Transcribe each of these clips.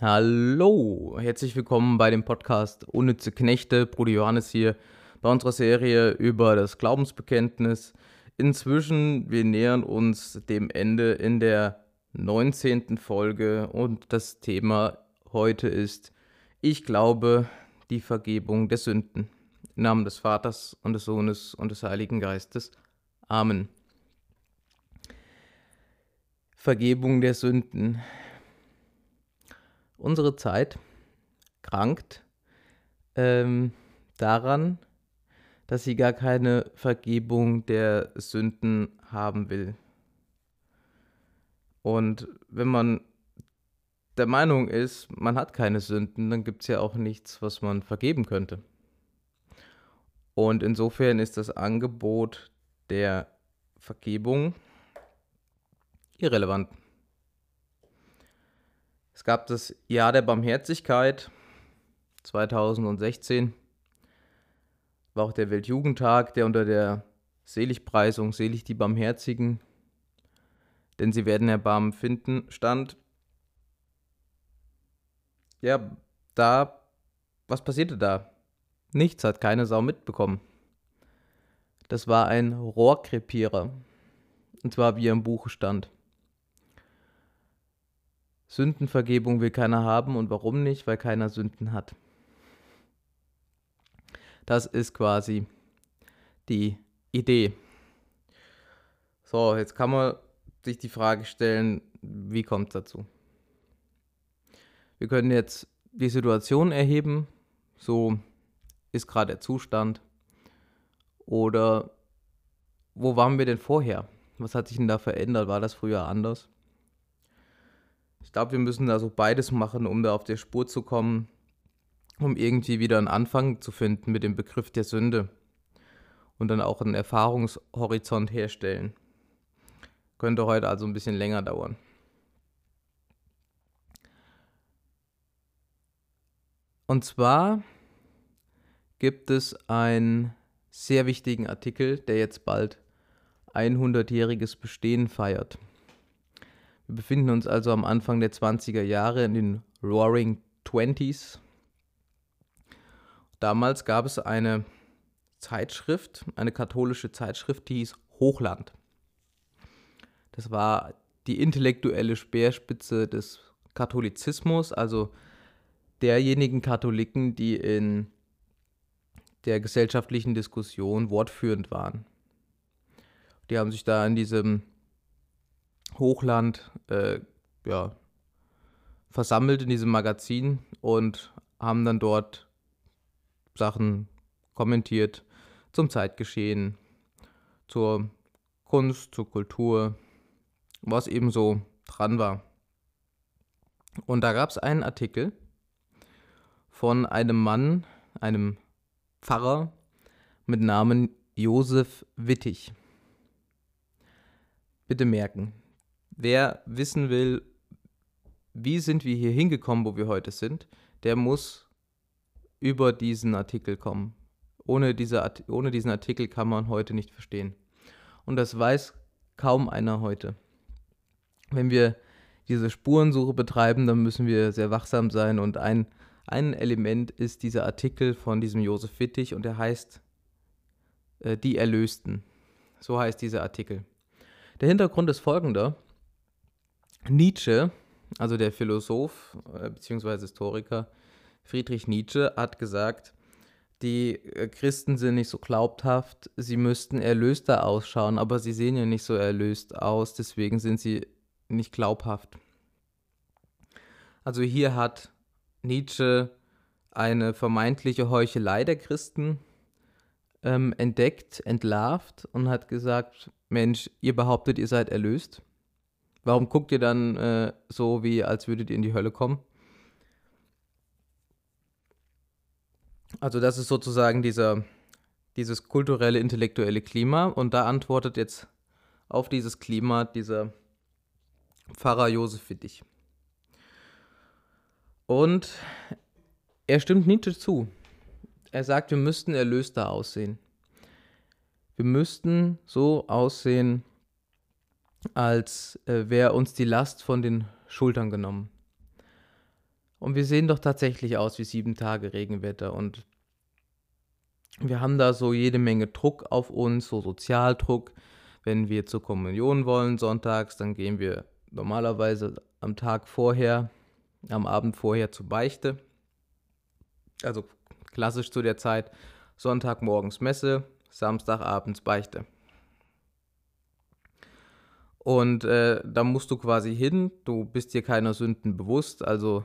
Hallo, herzlich willkommen bei dem Podcast Unnütze Knechte. Bruder Johannes hier bei unserer Serie über das Glaubensbekenntnis. Inzwischen, wir nähern uns dem Ende in der 19. Folge und das Thema heute ist, ich glaube, die Vergebung der Sünden. Im Namen des Vaters und des Sohnes und des Heiligen Geistes. Amen. Vergebung der Sünden. Unsere Zeit krankt ähm, daran, dass sie gar keine Vergebung der Sünden haben will. Und wenn man der Meinung ist, man hat keine Sünden, dann gibt es ja auch nichts, was man vergeben könnte. Und insofern ist das Angebot der Vergebung irrelevant. Es gab das Jahr der Barmherzigkeit 2016. War auch der Weltjugendtag, der unter der Seligpreisung Selig die Barmherzigen, denn sie werden Erbarmen finden, stand. Ja, da, was passierte da? Nichts hat keine Sau mitbekommen. Das war ein Rohrkrepierer. Und zwar wie er im Buche stand. Sündenvergebung will keiner haben und warum nicht? Weil keiner Sünden hat. Das ist quasi die Idee. So, jetzt kann man sich die Frage stellen, wie kommt es dazu? Wir können jetzt die Situation erheben, so ist gerade der Zustand. Oder wo waren wir denn vorher? Was hat sich denn da verändert? War das früher anders? Ich glaube, wir müssen da so beides machen, um da auf der Spur zu kommen, um irgendwie wieder einen Anfang zu finden mit dem Begriff der Sünde und dann auch einen Erfahrungshorizont herstellen. Könnte heute also ein bisschen länger dauern. Und zwar gibt es einen sehr wichtigen Artikel, der jetzt bald 100-jähriges Bestehen feiert. Wir befinden uns also am Anfang der 20er Jahre in den Roaring Twenties. Damals gab es eine Zeitschrift, eine katholische Zeitschrift, die hieß Hochland. Das war die intellektuelle Speerspitze des Katholizismus, also derjenigen Katholiken, die in der gesellschaftlichen Diskussion wortführend waren. Die haben sich da in diesem Hochland äh, ja, versammelt in diesem Magazin und haben dann dort Sachen kommentiert zum Zeitgeschehen, zur Kunst, zur Kultur, was eben so dran war. Und da gab es einen Artikel von einem Mann, einem Pfarrer mit Namen Josef Wittig. Bitte merken, wer wissen will, wie sind wir hier hingekommen, wo wir heute sind, der muss über diesen Artikel kommen. Ohne, diese, ohne diesen Artikel kann man heute nicht verstehen. Und das weiß kaum einer heute. Wenn wir diese Spurensuche betreiben, dann müssen wir sehr wachsam sein. Und ein, ein Element ist dieser Artikel von diesem Josef Wittig und der heißt äh, Die Erlösten. So heißt dieser Artikel. Der Hintergrund ist folgender. Nietzsche, also der Philosoph äh, bzw. Historiker Friedrich Nietzsche, hat gesagt, die äh, Christen sind nicht so glaubhaft, sie müssten erlöster ausschauen, aber sie sehen ja nicht so erlöst aus, deswegen sind sie nicht glaubhaft. Also hier hat Nietzsche eine vermeintliche Heuchelei der Christen ähm, entdeckt, entlarvt und hat gesagt, Mensch, ihr behauptet, ihr seid erlöst. Warum guckt ihr dann äh, so, wie als würdet ihr in die Hölle kommen? Also das ist sozusagen dieser, dieses kulturelle, intellektuelle Klima und da antwortet jetzt auf dieses Klima dieser Pfarrer Josef Wittig. Und er stimmt Nietzsche zu. Er sagt, wir müssten erlöster aussehen. Wir müssten so aussehen, als äh, wäre uns die Last von den Schultern genommen. Und wir sehen doch tatsächlich aus wie sieben Tage Regenwetter. Und wir haben da so jede Menge Druck auf uns, so Sozialdruck. Wenn wir zur Kommunion wollen sonntags, dann gehen wir normalerweise am Tag vorher, am Abend vorher zur Beichte. Also klassisch zu der Zeit Sonntagmorgens Messe, Samstagabends Beichte. Und äh, da musst du quasi hin, du bist dir keiner Sünden bewusst, also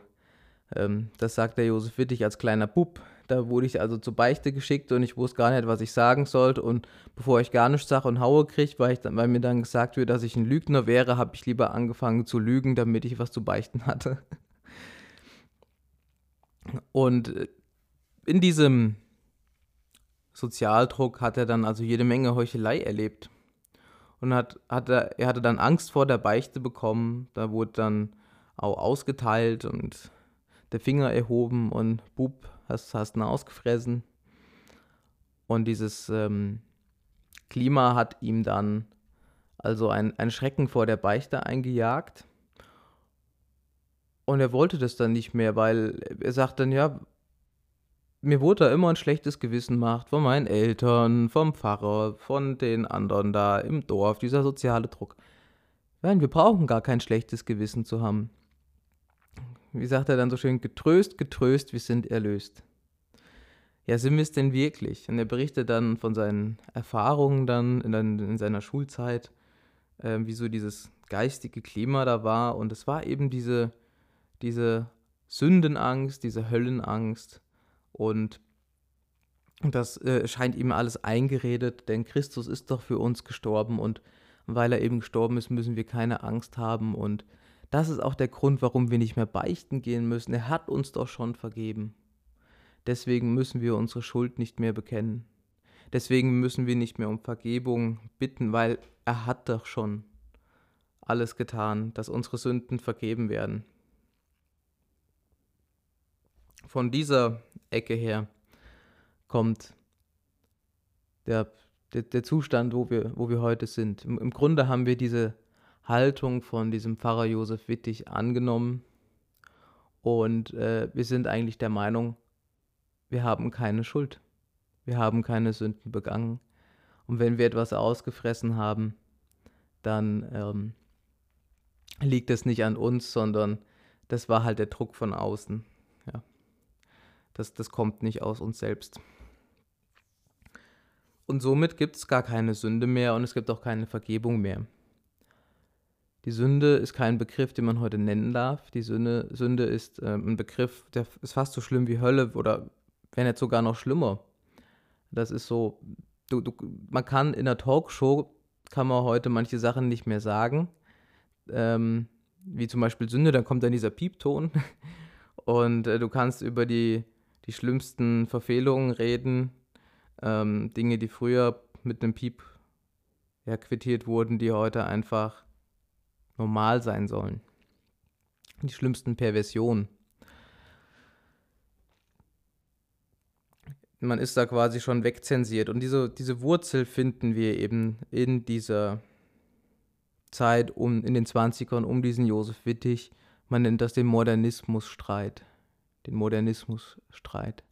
ähm, das sagt der Josef Wittig als kleiner Bub. Da wurde ich also zur Beichte geschickt und ich wusste gar nicht, was ich sagen sollte. Und bevor ich gar nichts sage und haue kriege, weil, weil mir dann gesagt wird, dass ich ein Lügner wäre, habe ich lieber angefangen zu lügen, damit ich was zu beichten hatte. Und äh, in diesem Sozialdruck hat er dann also jede Menge Heuchelei erlebt. Und hat, hat er, er hatte dann Angst vor der Beichte bekommen. Da wurde dann auch ausgeteilt und der Finger erhoben und Bub, hast, hast ihn ausgefressen. Und dieses ähm, Klima hat ihm dann also ein, ein Schrecken vor der Beichte eingejagt. Und er wollte das dann nicht mehr, weil er sagt dann, ja, mir wurde da immer ein schlechtes Gewissen gemacht von meinen Eltern, vom Pfarrer, von den anderen da im Dorf, dieser soziale Druck. Nein, wir brauchen gar kein schlechtes Gewissen zu haben wie sagt er dann so schön, getröst, getröst, wir sind erlöst. Ja, sind wir es denn wirklich? Und er berichtet dann von seinen Erfahrungen dann in, in seiner Schulzeit, äh, wie so dieses geistige Klima da war. Und es war eben diese, diese Sündenangst, diese Höllenangst. Und das äh, scheint ihm alles eingeredet, denn Christus ist doch für uns gestorben und weil er eben gestorben ist, müssen wir keine Angst haben und das ist auch der Grund, warum wir nicht mehr beichten gehen müssen. Er hat uns doch schon vergeben. Deswegen müssen wir unsere Schuld nicht mehr bekennen. Deswegen müssen wir nicht mehr um Vergebung bitten, weil er hat doch schon alles getan, dass unsere Sünden vergeben werden. Von dieser Ecke her kommt der, der, der Zustand, wo wir, wo wir heute sind. Im, Im Grunde haben wir diese Haltung von diesem Pfarrer Josef Wittig angenommen. Und äh, wir sind eigentlich der Meinung, wir haben keine Schuld. Wir haben keine Sünden begangen. Und wenn wir etwas ausgefressen haben, dann ähm, liegt es nicht an uns, sondern das war halt der Druck von außen. Das, das kommt nicht aus uns selbst. Und somit gibt es gar keine Sünde mehr und es gibt auch keine Vergebung mehr. Die Sünde ist kein Begriff, den man heute nennen darf. Die Sünde, Sünde ist äh, ein Begriff, der ist fast so schlimm wie Hölle oder wenn nicht sogar noch schlimmer. Das ist so, du, du, man kann in der Talkshow, kann man heute manche Sachen nicht mehr sagen. Ähm, wie zum Beispiel Sünde, dann kommt dann dieser Piepton und äh, du kannst über die, die schlimmsten Verfehlungen reden, ähm, Dinge, die früher mit einem Piep ja, quittiert wurden, die heute einfach normal sein sollen. Die schlimmsten Perversionen. Man ist da quasi schon wegzensiert. Und diese, diese Wurzel finden wir eben in dieser Zeit um, in den 20ern um diesen Josef Wittig. Man nennt das den Modernismusstreit. Den Modernismusstreit.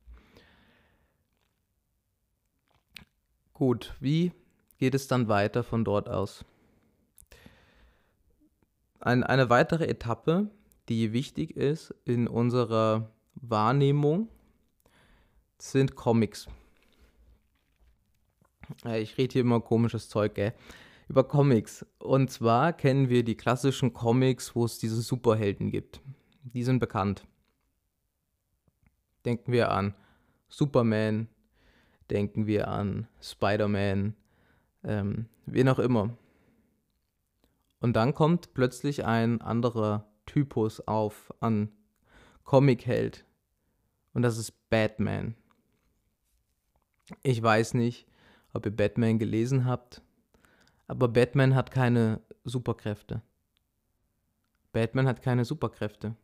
Gut, wie geht es dann weiter von dort aus? Ein, eine weitere Etappe, die wichtig ist in unserer Wahrnehmung, sind Comics. Ich rede hier immer komisches Zeug, gell? Über Comics. Und zwar kennen wir die klassischen Comics, wo es diese Superhelden gibt. Die sind bekannt. Denken wir an Superman, denken wir an Spider-Man, ähm, wen auch immer. Und dann kommt plötzlich ein anderer Typus auf an Comic-Held. Und das ist Batman. Ich weiß nicht, ob ihr Batman gelesen habt, aber Batman hat keine Superkräfte. Batman hat keine Superkräfte.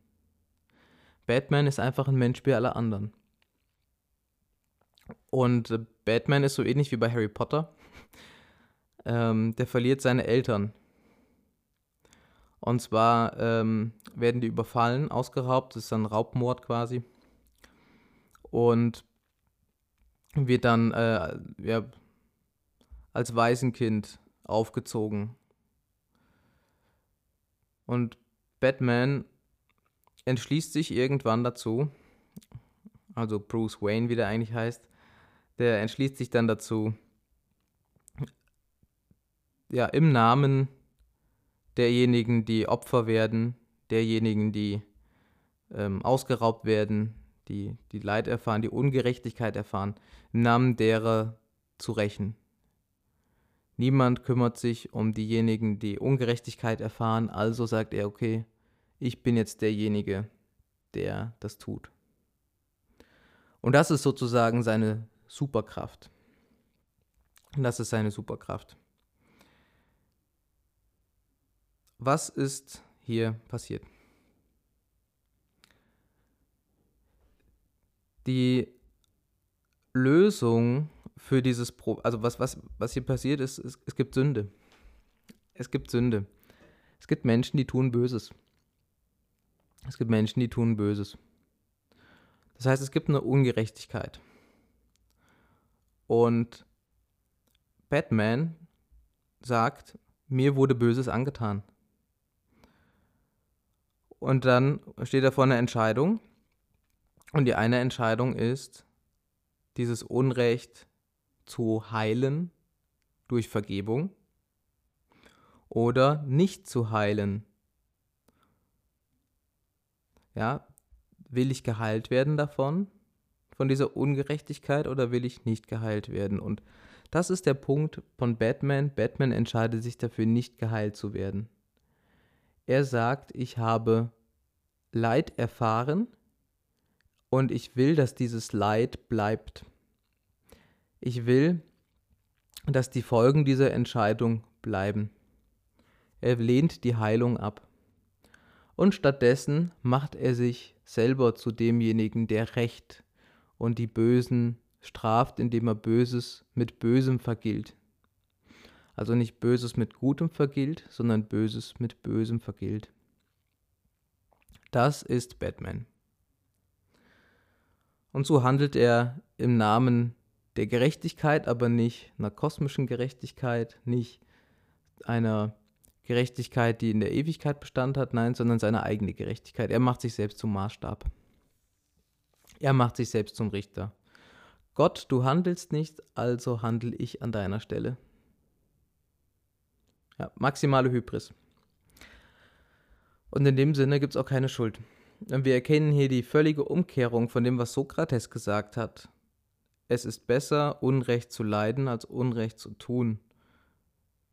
Batman ist einfach ein Mensch wie alle anderen. Und Batman ist so ähnlich wie bei Harry Potter. ähm, der verliert seine Eltern Und zwar ähm, werden die überfallen, ausgeraubt, das ist dann Raubmord quasi. Und wird dann äh, ja, als Waisenkind aufgezogen. Und Batman entschließt sich irgendwann dazu, also Bruce Wayne, wie der eigentlich heißt, der entschließt sich dann dazu, ja, im Namen derjenigen, die Opfer werden, derjenigen, die ähm, ausgeraubt werden, die, die Leid erfahren, die Ungerechtigkeit erfahren, im Namen derer zu rächen. Niemand kümmert sich um diejenigen, die Ungerechtigkeit erfahren, also sagt er, okay, ich bin jetzt derjenige, der das tut. Und das ist sozusagen seine Superkraft. Und das ist seine Superkraft. Was ist hier passiert? Die Lösung für dieses Problem, also was, was, was hier passiert ist, es, es gibt Sünde. Es gibt Sünde. Es gibt Menschen, die tun Böses. Es gibt Menschen, die tun Böses. Das heißt, es gibt eine Ungerechtigkeit. Und Batman sagt, mir wurde Böses angetan. Und dann steht er vor einer Entscheidung. Und die eine Entscheidung ist, dieses Unrecht zu heilen durch Vergebung oder nicht zu heilen. Ja, will ich geheilt werden davon, von dieser Ungerechtigkeit oder will ich nicht geheilt werden? Und das ist der Punkt von Batman. Batman entscheidet sich dafür, nicht geheilt zu werden. Er sagt, ich habe Leid erfahren und ich will, dass dieses Leid bleibt. Ich will, dass die Folgen dieser Entscheidung bleiben. Er lehnt die Heilung ab. Und stattdessen macht er sich selber zu demjenigen, der Recht und die Bösen straft, indem er Böses mit Bösem vergilt. Also nicht Böses mit Gutem vergilt, sondern Böses mit Bösem vergilt. Das ist Batman. Und so handelt er im Namen der Gerechtigkeit, aber nicht einer kosmischen Gerechtigkeit, nicht einer Gerechtigkeit, die in der Ewigkeit Bestand hat, nein, sondern seine eigene Gerechtigkeit. Er macht sich selbst zum Maßstab. Er macht sich selbst zum Richter. Gott, du handelst nicht, also handle ich an deiner Stelle. Ja, maximale Hybris. Und in dem Sinne gibt es auch keine Schuld. Und wir erkennen hier die völlige Umkehrung von dem, was Sokrates gesagt hat. Es ist besser, Unrecht zu leiden, als Unrecht zu tun.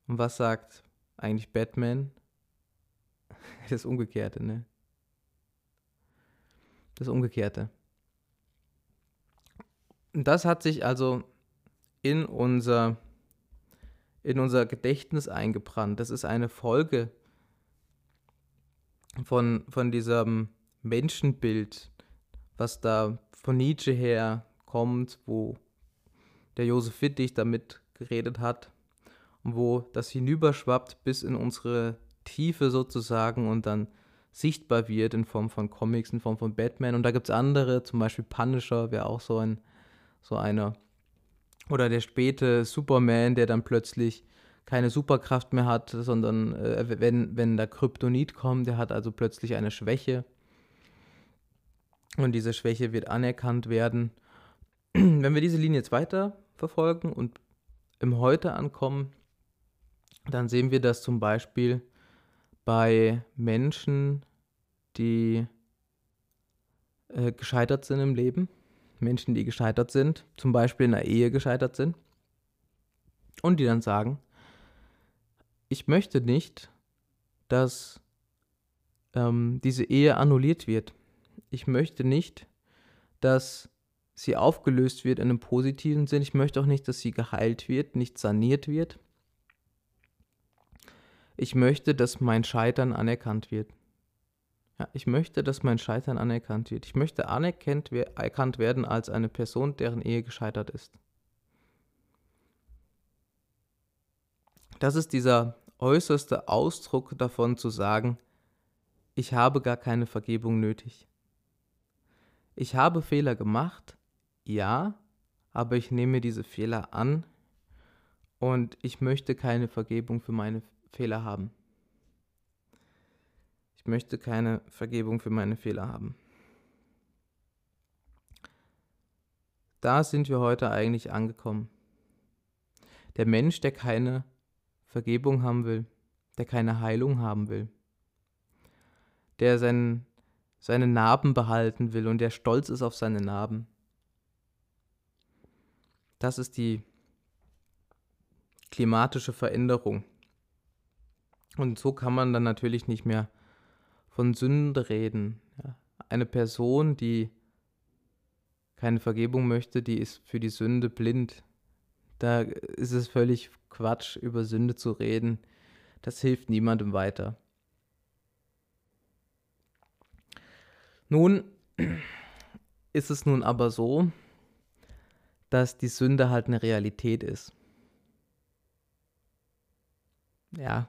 Und was sagt eigentlich Batman? Das Umgekehrte, ne? Das Umgekehrte. Das hat sich also in unser, in unser Gedächtnis eingebrannt. Das ist eine Folge von, von diesem Menschenbild, was da von Nietzsche her kommt, wo der Josef Wittig damit geredet hat wo das hinüberschwappt bis in unsere Tiefe sozusagen und dann sichtbar wird in Form von Comics, in Form von Batman. Und da gibt es andere, zum Beispiel Punisher wäre auch so ein so einer. Oder der späte Superman, der dann plötzlich keine Superkraft mehr hat, sondern äh, wenn, wenn der Kryptonit kommt, der hat also plötzlich eine Schwäche. Und diese Schwäche wird anerkannt werden. wenn wir diese Linie jetzt weiter verfolgen und im Heute ankommen, dann sehen wir das zum Beispiel bei Menschen, die äh, gescheitert sind im Leben, Menschen, die gescheitert sind, zum Beispiel in der Ehe gescheitert sind, und die dann sagen, ich möchte nicht, dass ähm, diese Ehe annulliert wird. Ich möchte nicht, dass sie aufgelöst wird in einem positiven Sinn. Ich möchte auch nicht, dass sie geheilt wird, nicht saniert wird. Ich möchte, dass mein Scheitern anerkannt wird. Ja, ich möchte, dass mein Scheitern anerkannt wird. Ich möchte anerkannt erkannt werden als eine Person, deren Ehe gescheitert ist. Das ist dieser äußerste Ausdruck davon zu sagen, ich habe gar keine Vergebung nötig. Ich habe Fehler gemacht, ja, aber ich nehme diese Fehler an und ich möchte keine Vergebung für meine Fehler haben. Ich möchte keine Vergebung für meine Fehler haben. Da sind wir heute eigentlich angekommen. Der Mensch, der keine Vergebung haben will, der keine Heilung haben will, der sein, seine Narben behalten will und der stolz ist auf seine Narben. Das ist die klimatische Veränderung. Und so kann man dann natürlich nicht mehr von Sünde reden. Ja. Eine Person, die keine Vergebung möchte, die ist für die Sünde blind. Da ist es völlig Quatsch, über Sünde zu reden. Das hilft niemandem weiter. Nun ist es nun aber so, dass die Sünde halt eine Realität ist. Ja.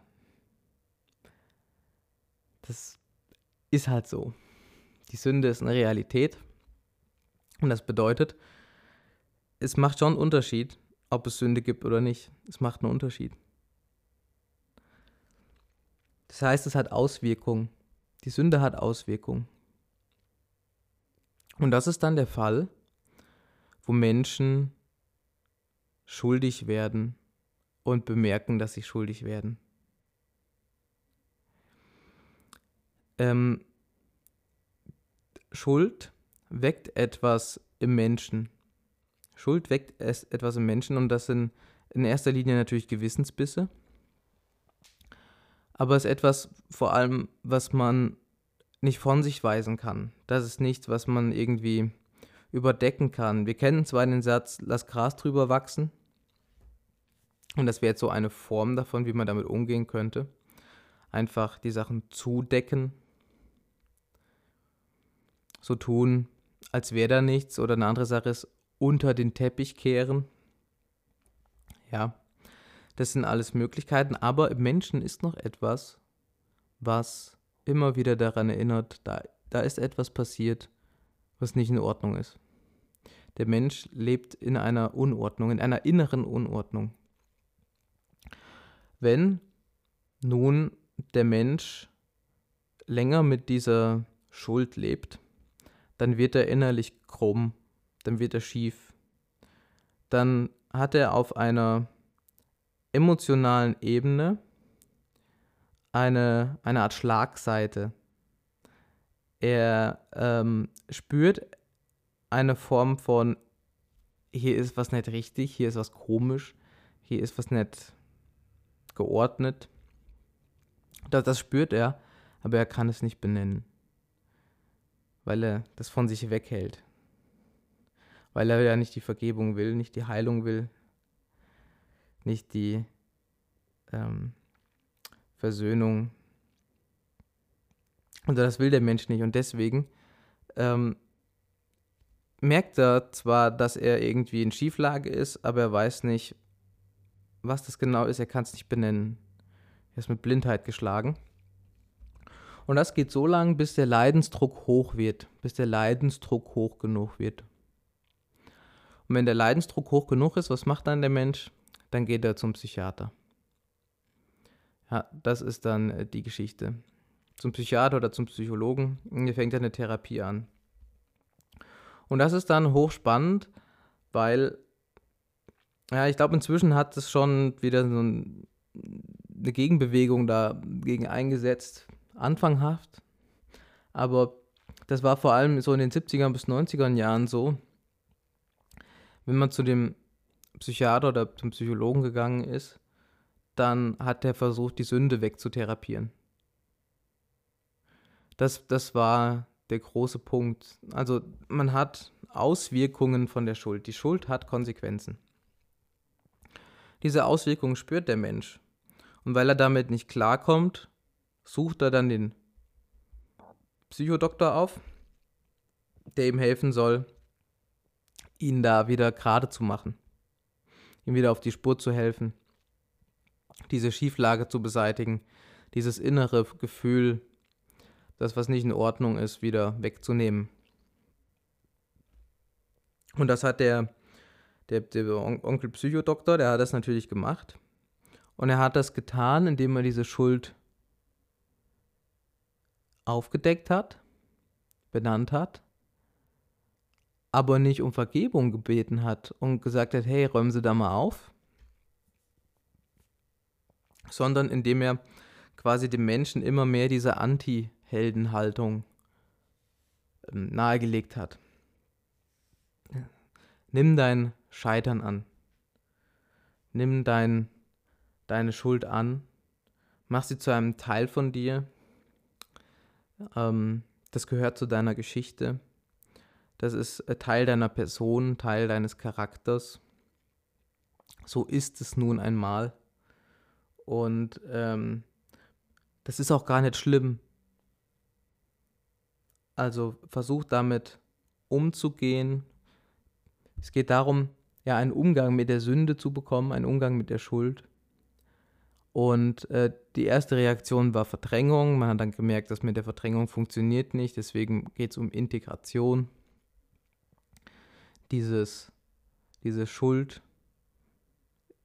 Das ist halt so. Die Sünde ist eine Realität. Und das bedeutet, es macht schon einen Unterschied, ob es Sünde gibt oder nicht. Es macht einen Unterschied. Das heißt, es hat Auswirkungen. Die Sünde hat Auswirkungen. Und das ist dann der Fall, wo Menschen schuldig werden und bemerken, dass sie schuldig werden. Ähm, Schuld weckt etwas im Menschen. Schuld weckt etwas im Menschen und das sind in erster Linie natürlich Gewissensbisse. Aber es ist etwas vor allem, was man nicht von sich weisen kann. Das ist nichts, was man irgendwie überdecken kann. Wir kennen zwar den Satz, lass Gras drüber wachsen. Und das wäre jetzt so eine Form davon, wie man damit umgehen könnte. Einfach die Sachen zudecken, so tun, als wäre da nichts. Oder eine andere Sache ist, unter den Teppich kehren. Ja, das sind alles Möglichkeiten. Aber im Menschen ist noch etwas, was immer wieder daran erinnert, da, da ist etwas passiert, was nicht in Ordnung ist. Der Mensch lebt in einer Unordnung, in einer inneren Unordnung. Wenn nun der Mensch länger mit dieser Schuld lebt, dann wird er innerlich krumm, dann wird er schief. Dann hat er auf einer emotionalen Ebene eine, eine Art Schlagseite. Er ähm, spürt eine Form von, hier ist was nicht richtig, hier ist was komisch, hier ist was nicht geordnet. Das, das spürt er, aber er kann es nicht benennen weil er das von sich weghält. Weil er ja nicht die Vergebung will, nicht die Heilung will, nicht die ähm, Versöhnung. Und das will der Mensch nicht. Und deswegen ähm, merkt er zwar, dass er irgendwie in Schieflage ist, aber er weiß nicht, was das genau ist. Er kann es nicht benennen. Er ist mit Blindheit geschlagen. Und das geht so lange, bis der Leidensdruck hoch wird, bis der Leidensdruck hoch genug wird. Und wenn der Leidensdruck hoch genug ist, was macht dann der Mensch? Dann geht er zum Psychiater. Ja, das ist dann äh, die Geschichte. Zum Psychiater oder zum Psychologen. Und hier fängt eine Therapie an. Und das ist dann hochspannend, weil, ja, ich glaube, inzwischen hat es schon wieder so ein, eine Gegenbewegung dagegen eingesetzt anfanghaft, aber das war vor allem so in den 70er bis 90er Jahren so, wenn man zu dem Psychiater oder zum Psychologen gegangen ist, dann hat er versucht, die Sünde wegzutherapieren. Das, das war der große Punkt. Also man hat Auswirkungen von der Schuld. Die Schuld hat Konsequenzen. Diese Auswirkungen spürt der Mensch. Und weil er damit nicht klarkommt, sucht er dann den Psychodoktor auf, der ihm helfen soll, ihn da wieder gerade zu machen, ihm wieder auf die Spur zu helfen, diese Schieflage zu beseitigen, dieses innere Gefühl das, was nicht in Ordnung ist, wieder wegzunehmen. Und das hat der, der, der Onkel Psychodoktor, der hat das natürlich gemacht. Und er hat das getan, indem er diese Schuld aufgedeckt hat, benannt hat, aber nicht um Vergebung gebeten hat und gesagt hat, hey, räumen Sie da mal auf, sondern indem er quasi dem Menschen immer mehr diese Anti-Heldenhaltung ähm, nahegelegt hat. Nimm dein Scheitern an. Nimm dein, deine Schuld an. Mach sie zu einem Teil von dir. Ähm, das gehört zu deiner Geschichte. Das ist äh, Teil deiner Person, Teil deines Charakters. So ist es nun einmal. Und ähm, das ist auch gar nicht schlimm. Also versuch damit umzugehen, es geht darum, ja, einen Umgang mit der Sünde zu bekommen, einen Umgang mit der Schuld. Und äh, die erste Reaktion war Verdrängung. Man hat dann gemerkt, dass mit der Verdrängung funktioniert nicht. Deswegen geht es um Integration. Dieses, diese Schuld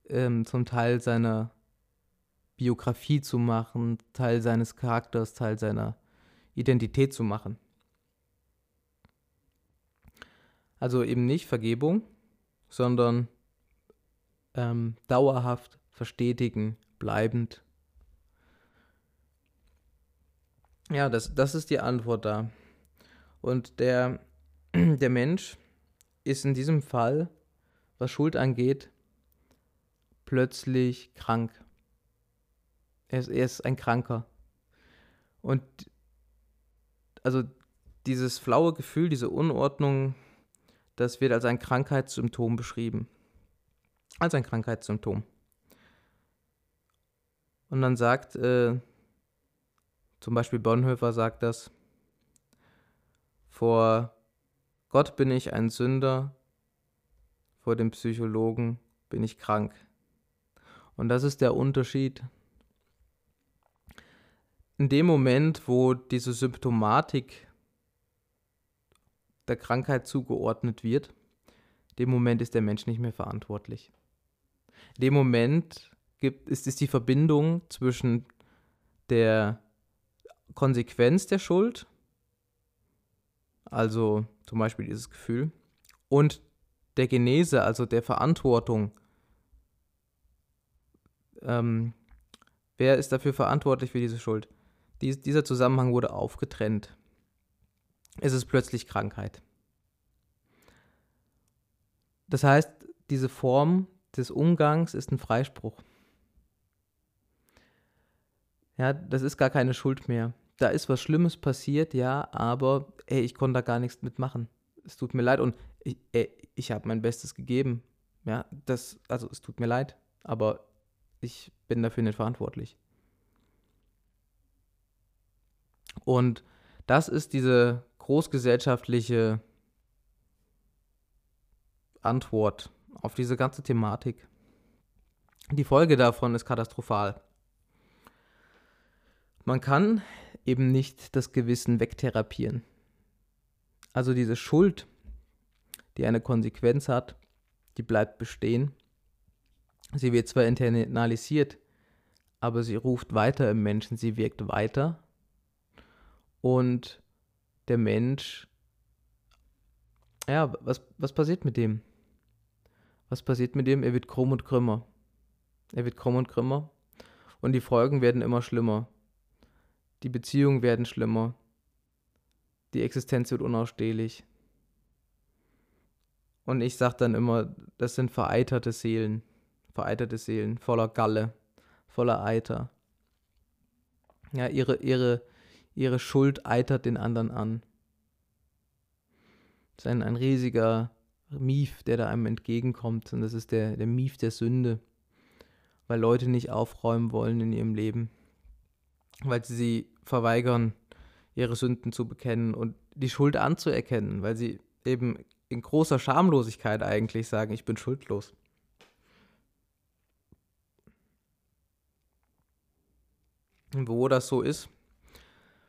ähm, zum Teil seiner Biografie zu machen, Teil seines Charakters, Teil seiner Identität zu machen. Also eben nicht Vergebung, sondern ähm, dauerhaft verstetigen, bleibend. Ja, das, das ist die Antwort da. Und der, der Mensch ist in diesem Fall, was Schuld angeht, plötzlich krank. Er ist, er ist ein Kranker. Und also dieses flaue Gefühl, diese Unordnung, das wird als ein Krankheitssymptom beschrieben. Als ein Krankheitssymptom. Und dann sagt, äh, zum Beispiel Bonhoeffer sagt das, vor Gott bin ich ein Sünder, vor dem Psychologen bin ich krank. Und das ist der Unterschied. In dem Moment, wo diese Symptomatik der Krankheit zugeordnet wird, dem Moment ist der Mensch nicht mehr verantwortlich. In dem Moment gibt, ist es die Verbindung zwischen der Konsequenz der Schuld, also zum Beispiel dieses Gefühl, und der Genese, also der Verantwortung. Ähm, wer ist dafür verantwortlich für diese Schuld? Dies, dieser Zusammenhang wurde aufgetrennt ist es plötzlich Krankheit. Das heißt, diese Form des Umgangs ist ein Freispruch. Ja, das ist gar keine Schuld mehr. Da ist was Schlimmes passiert, ja, aber ey, ich konnte da gar nichts mitmachen. Es tut mir leid und ich, ich habe mein Bestes gegeben. Ja, das, also es tut mir leid, aber ich bin dafür nicht verantwortlich. Und das ist diese großgesellschaftliche Antwort auf diese ganze Thematik. Die Folge davon ist katastrophal. Man kann eben nicht das Gewissen wegtherapieren. Also diese Schuld, die eine Konsequenz hat, die bleibt bestehen. Sie wird zwar internalisiert, aber sie ruft weiter im Menschen, sie wirkt weiter. Und der Mensch, ja, was, was passiert mit dem? Was passiert mit dem? Er wird krumm und krümmer. Er wird krumm und krümmer. Und die Folgen werden immer schlimmer. Die Beziehungen werden schlimmer. Die Existenz wird unausstehlich. Und ich sage dann immer, das sind vereiterte Seelen. Vereiterte Seelen, voller Galle, voller Eiter. Ja, ihre, ihre, ihre Schuld eitert den anderen an. Das ist ein, ein riesiger Mief, der da einem entgegenkommt. Und das ist der, der Mief der Sünde. Weil Leute nicht aufräumen wollen in ihrem Leben. Weil sie sie verweigern, ihre Sünden zu bekennen und die Schuld anzuerkennen. Weil sie eben in großer Schamlosigkeit eigentlich sagen, ich bin schuldlos. Und wo das so ist,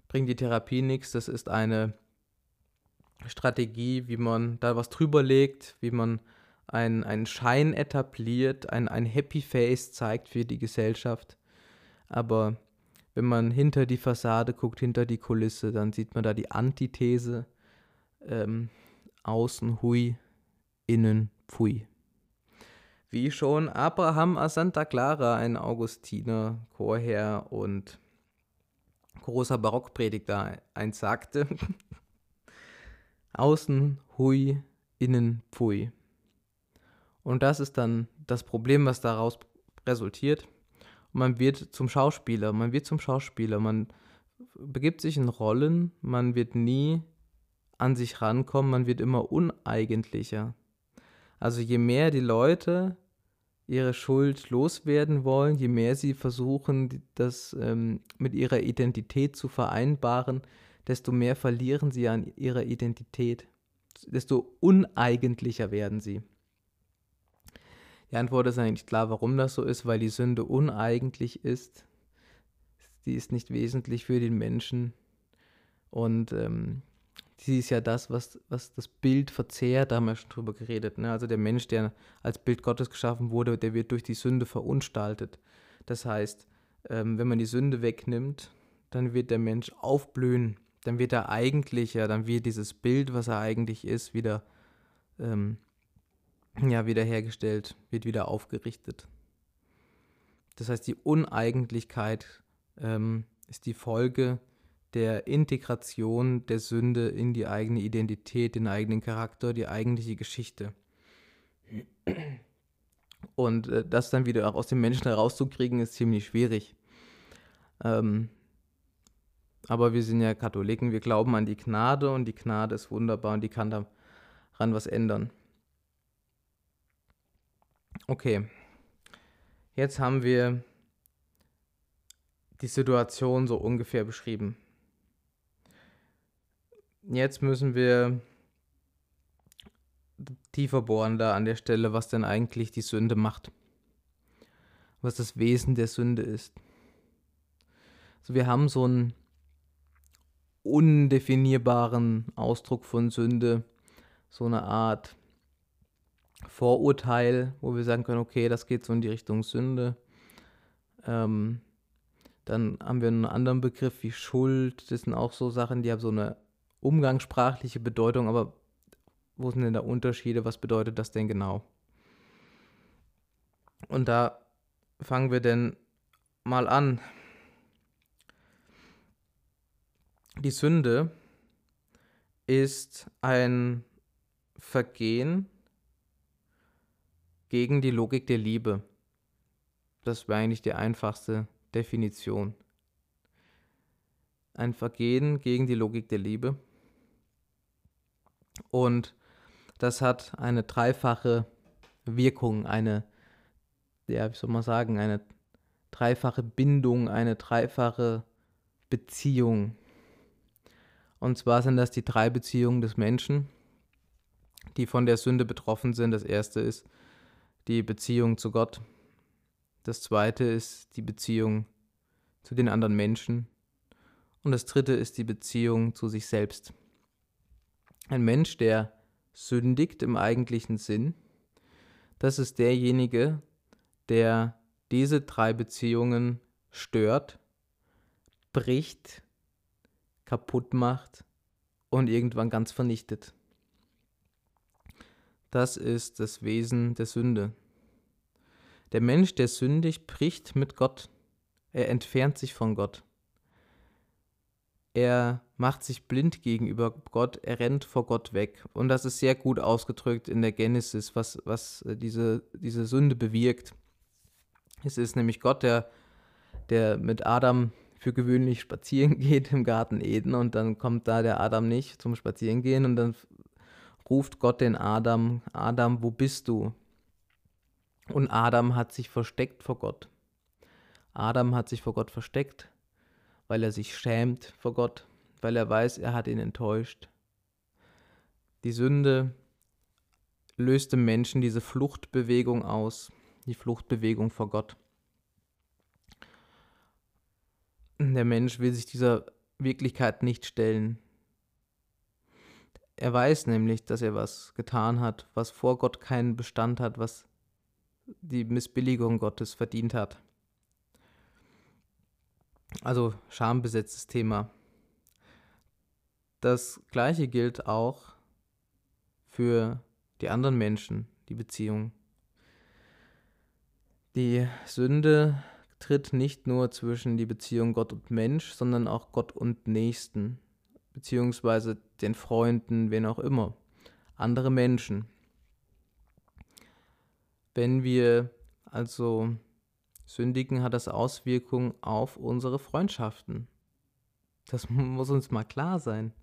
bringt die Therapie nichts. Das ist eine Strategie, wie man da was drüber legt, wie man einen, einen Schein etabliert, ein, ein Happy Face zeigt für die Gesellschaft. Aber wenn man hinter die Fassade guckt, hinter die Kulisse, dann sieht man da die Antithese. Ähm, außen hui, innen pfui. Wie schon Abraham a Santa Clara, ein Augustiner Chorherr und großer Barockprediger, eins sagte: Außen hui, innen pfui. Und das ist dann das Problem, was daraus resultiert. Man wird zum Schauspieler, man wird zum Schauspieler, man begibt sich in Rollen, man wird nie an sich rankommen, man wird immer uneigentlicher. Also je mehr die Leute ihre Schuld loswerden wollen, je mehr sie versuchen, das ähm, mit ihrer Identität zu vereinbaren, desto mehr verlieren sie an ihrer Identität, desto uneigentlicher werden sie. Die Antwort ist eigentlich klar, warum das so ist, weil die Sünde uneigentlich ist. Sie ist nicht wesentlich für den Menschen. Und ähm, sie ist ja das, was, was das Bild verzehrt, da haben wir schon drüber geredet. Ne? Also der Mensch, der als Bild Gottes geschaffen wurde, der wird durch die Sünde verunstaltet. Das heißt, ähm, wenn man die Sünde wegnimmt, dann wird der Mensch aufblühen, dann wird er eigentlich, ja, dann wird dieses Bild, was er eigentlich ist, wieder ähm, ja, wiederhergestellt, wird wieder aufgerichtet. Das heißt, die Uneigentlichkeit ähm, ist die Folge der Integration der Sünde in die eigene Identität, den eigenen Charakter, die eigentliche Geschichte. Und äh, das dann wieder auch aus dem Menschen herauszukriegen, ist ziemlich schwierig. Ähm, aber wir sind ja Katholiken, wir glauben an die Gnade und die Gnade ist wunderbar und die kann daran was ändern. Okay, jetzt haben wir die Situation so ungefähr beschrieben. Jetzt müssen wir tiefer bohren da an der Stelle, was denn eigentlich die Sünde macht. Was das Wesen der Sünde ist. Also wir haben so einen undefinierbaren Ausdruck von Sünde, so eine Art Vorurteil, wo wir sagen können, okay, das geht so in die Richtung Sünde. Ähm, dann haben wir einen anderen Begriff wie Schuld. Das sind auch so Sachen, die haben so eine umgangssprachliche Bedeutung, aber wo sind denn da Unterschiede? Was bedeutet das denn genau? Und da fangen wir denn mal an. Die Sünde ist ein Vergehen gegen die Logik der Liebe. Das wäre eigentlich die einfachste Definition. Ein Vergehen gegen die Logik der Liebe. Und das hat eine dreifache Wirkung, eine, ja, wie soll man sagen, eine dreifache Bindung, eine dreifache Beziehung. Und zwar sind das die drei Beziehungen des Menschen, die von der Sünde betroffen sind. Das erste ist die Beziehung zu Gott. Das zweite ist die Beziehung zu den anderen Menschen. Und das dritte ist die Beziehung zu sich selbst. Ein Mensch, der sündigt im eigentlichen Sinn, das ist derjenige, der diese drei Beziehungen stört, bricht, kaputt macht und irgendwann ganz vernichtet. Das ist das Wesen der Sünde. Der Mensch, der sündigt, bricht mit Gott. Er entfernt sich von Gott. Er macht sich blind gegenüber Gott, er rennt vor Gott weg. Und das ist sehr gut ausgedrückt in der Genesis, was, was äh, diese, diese Sünde bewirkt. Es ist nämlich Gott, der, der mit Adam für gewöhnlich spazieren geht im Garten Eden und dann kommt da der Adam nicht zum Spazierengehen und dann ruft Gott den Adam, Adam, wo bist du? Und Adam hat sich versteckt vor Gott. Adam hat sich vor Gott versteckt, weil er sich schämt vor Gott, weil er weiß, er hat ihn enttäuscht. Die Sünde löst im Menschen diese Fluchtbewegung aus, die Fluchtbewegung vor Gott. Der Mensch will sich dieser Wirklichkeit nicht stellen. Er weiß nämlich, dass er was getan hat, was vor Gott keinen Bestand hat, was die Missbilligung Gottes verdient hat. Also schambesetztes Thema. Das gleiche gilt auch für die anderen Menschen, die Beziehung. Die Sünde tritt nicht nur zwischen die Beziehung Gott und Mensch, sondern auch Gott und Nächsten, beziehungsweise den Freunden, wen auch immer, andere Menschen. Wenn wir also sündigen, hat das Auswirkungen auf unsere Freundschaften. Das muss uns mal klar sein.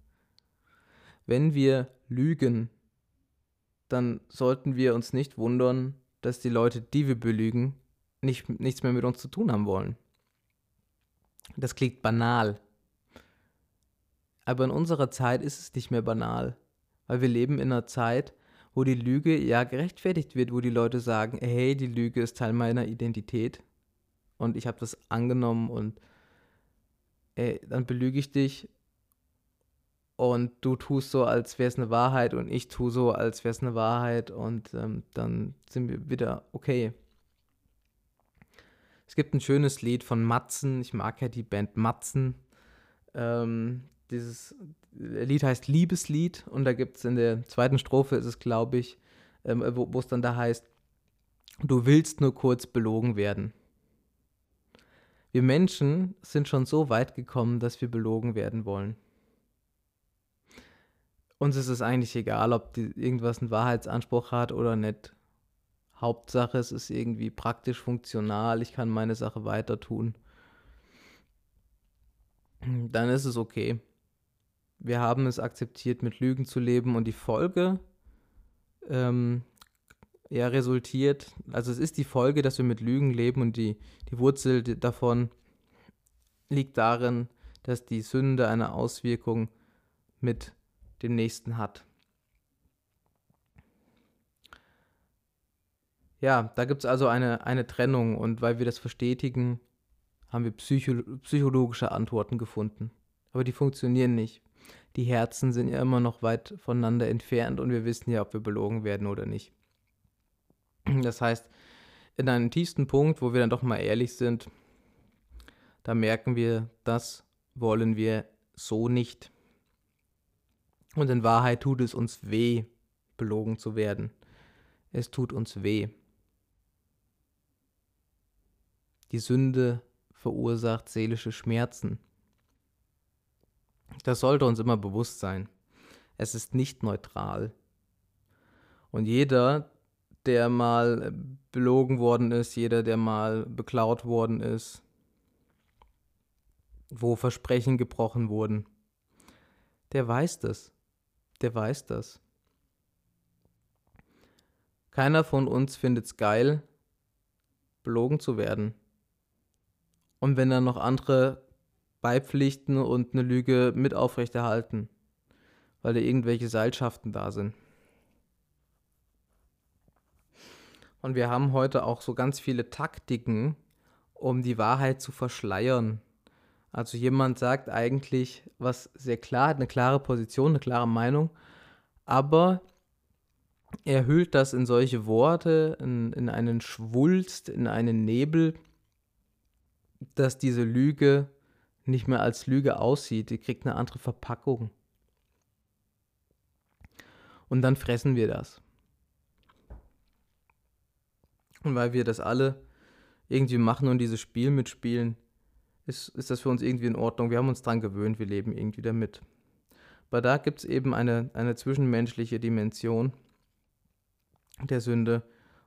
Wenn wir lügen, dann sollten wir uns nicht wundern, dass die Leute, die wir belügen, nicht, nichts mehr mit uns zu tun haben wollen. Das klingt banal. Aber in unserer Zeit ist es nicht mehr banal, weil wir leben in einer Zeit, wo die Lüge ja gerechtfertigt wird, wo die Leute sagen, hey, die Lüge ist Teil meiner Identität und ich habe das angenommen und ey, dann belüge ich dich und du tust so, als wäre es eine Wahrheit und ich tue so, als wäre es eine Wahrheit und ähm, dann sind wir wieder okay. Es gibt ein schönes Lied von Matzen, ich mag ja die Band Matzen. Ähm, dieses Lied heißt Liebeslied und da gibt es in der zweiten Strophe, ist es glaube ich, ähm, wo es dann da heißt, du willst nur kurz belogen werden. Wir Menschen sind schon so weit gekommen, dass wir belogen werden wollen. Uns ist es eigentlich egal, ob die, irgendwas einen Wahrheitsanspruch hat oder nicht. Hauptsache, es ist irgendwie praktisch funktional, ich kann meine Sache weiter tun. Dann ist es okay. Wir haben es akzeptiert, mit Lügen zu leben und die Folge ähm, ja, resultiert, also es ist die Folge, dass wir mit Lügen leben und die, die Wurzel davon liegt darin, dass die Sünde eine Auswirkung mit dem Nächsten hat. Ja, da gibt es also eine, eine Trennung und weil wir das verstetigen, haben wir psycho psychologische Antworten gefunden. Aber die funktionieren nicht. Die Herzen sind ja immer noch weit voneinander entfernt und wir wissen ja, ob wir belogen werden oder nicht. Das heißt, in einem tiefsten Punkt, wo wir dann doch mal ehrlich sind, da merken wir, das wollen wir so nicht. Und in Wahrheit tut es uns weh, belogen zu werden. Es tut uns weh. Die Sünde verursacht seelische Schmerzen. Das sollte uns immer bewusst sein. Es ist nicht neutral. Und jeder, der mal belogen worden ist, jeder, der mal beklaut worden ist, wo Versprechen gebrochen wurden, der weiß das. Der weiß das. Keiner von uns findet es geil, belogen zu werden. Und wenn dann noch andere beipflichten und eine Lüge mit aufrechterhalten, weil da irgendwelche Seilschaften da sind. Und wir haben heute auch so ganz viele Taktiken, um die Wahrheit zu verschleiern. Also jemand sagt eigentlich was sehr klar, eine klare Position, eine klare Meinung, aber er hüllt das in solche Worte, in, in einen Schwulst, in einen Nebel, dass diese Lüge nicht mehr als Lüge aussieht. Die kriegt eine andere Verpackung. Und dann fressen wir das. Und weil wir das alle irgendwie machen und dieses Spiel mitspielen, ist, ist das für uns irgendwie in Ordnung. Wir haben uns dran gewöhnt, wir leben irgendwie damit. Aber da gibt es eben eine, eine zwischenmenschliche Dimension der Sünde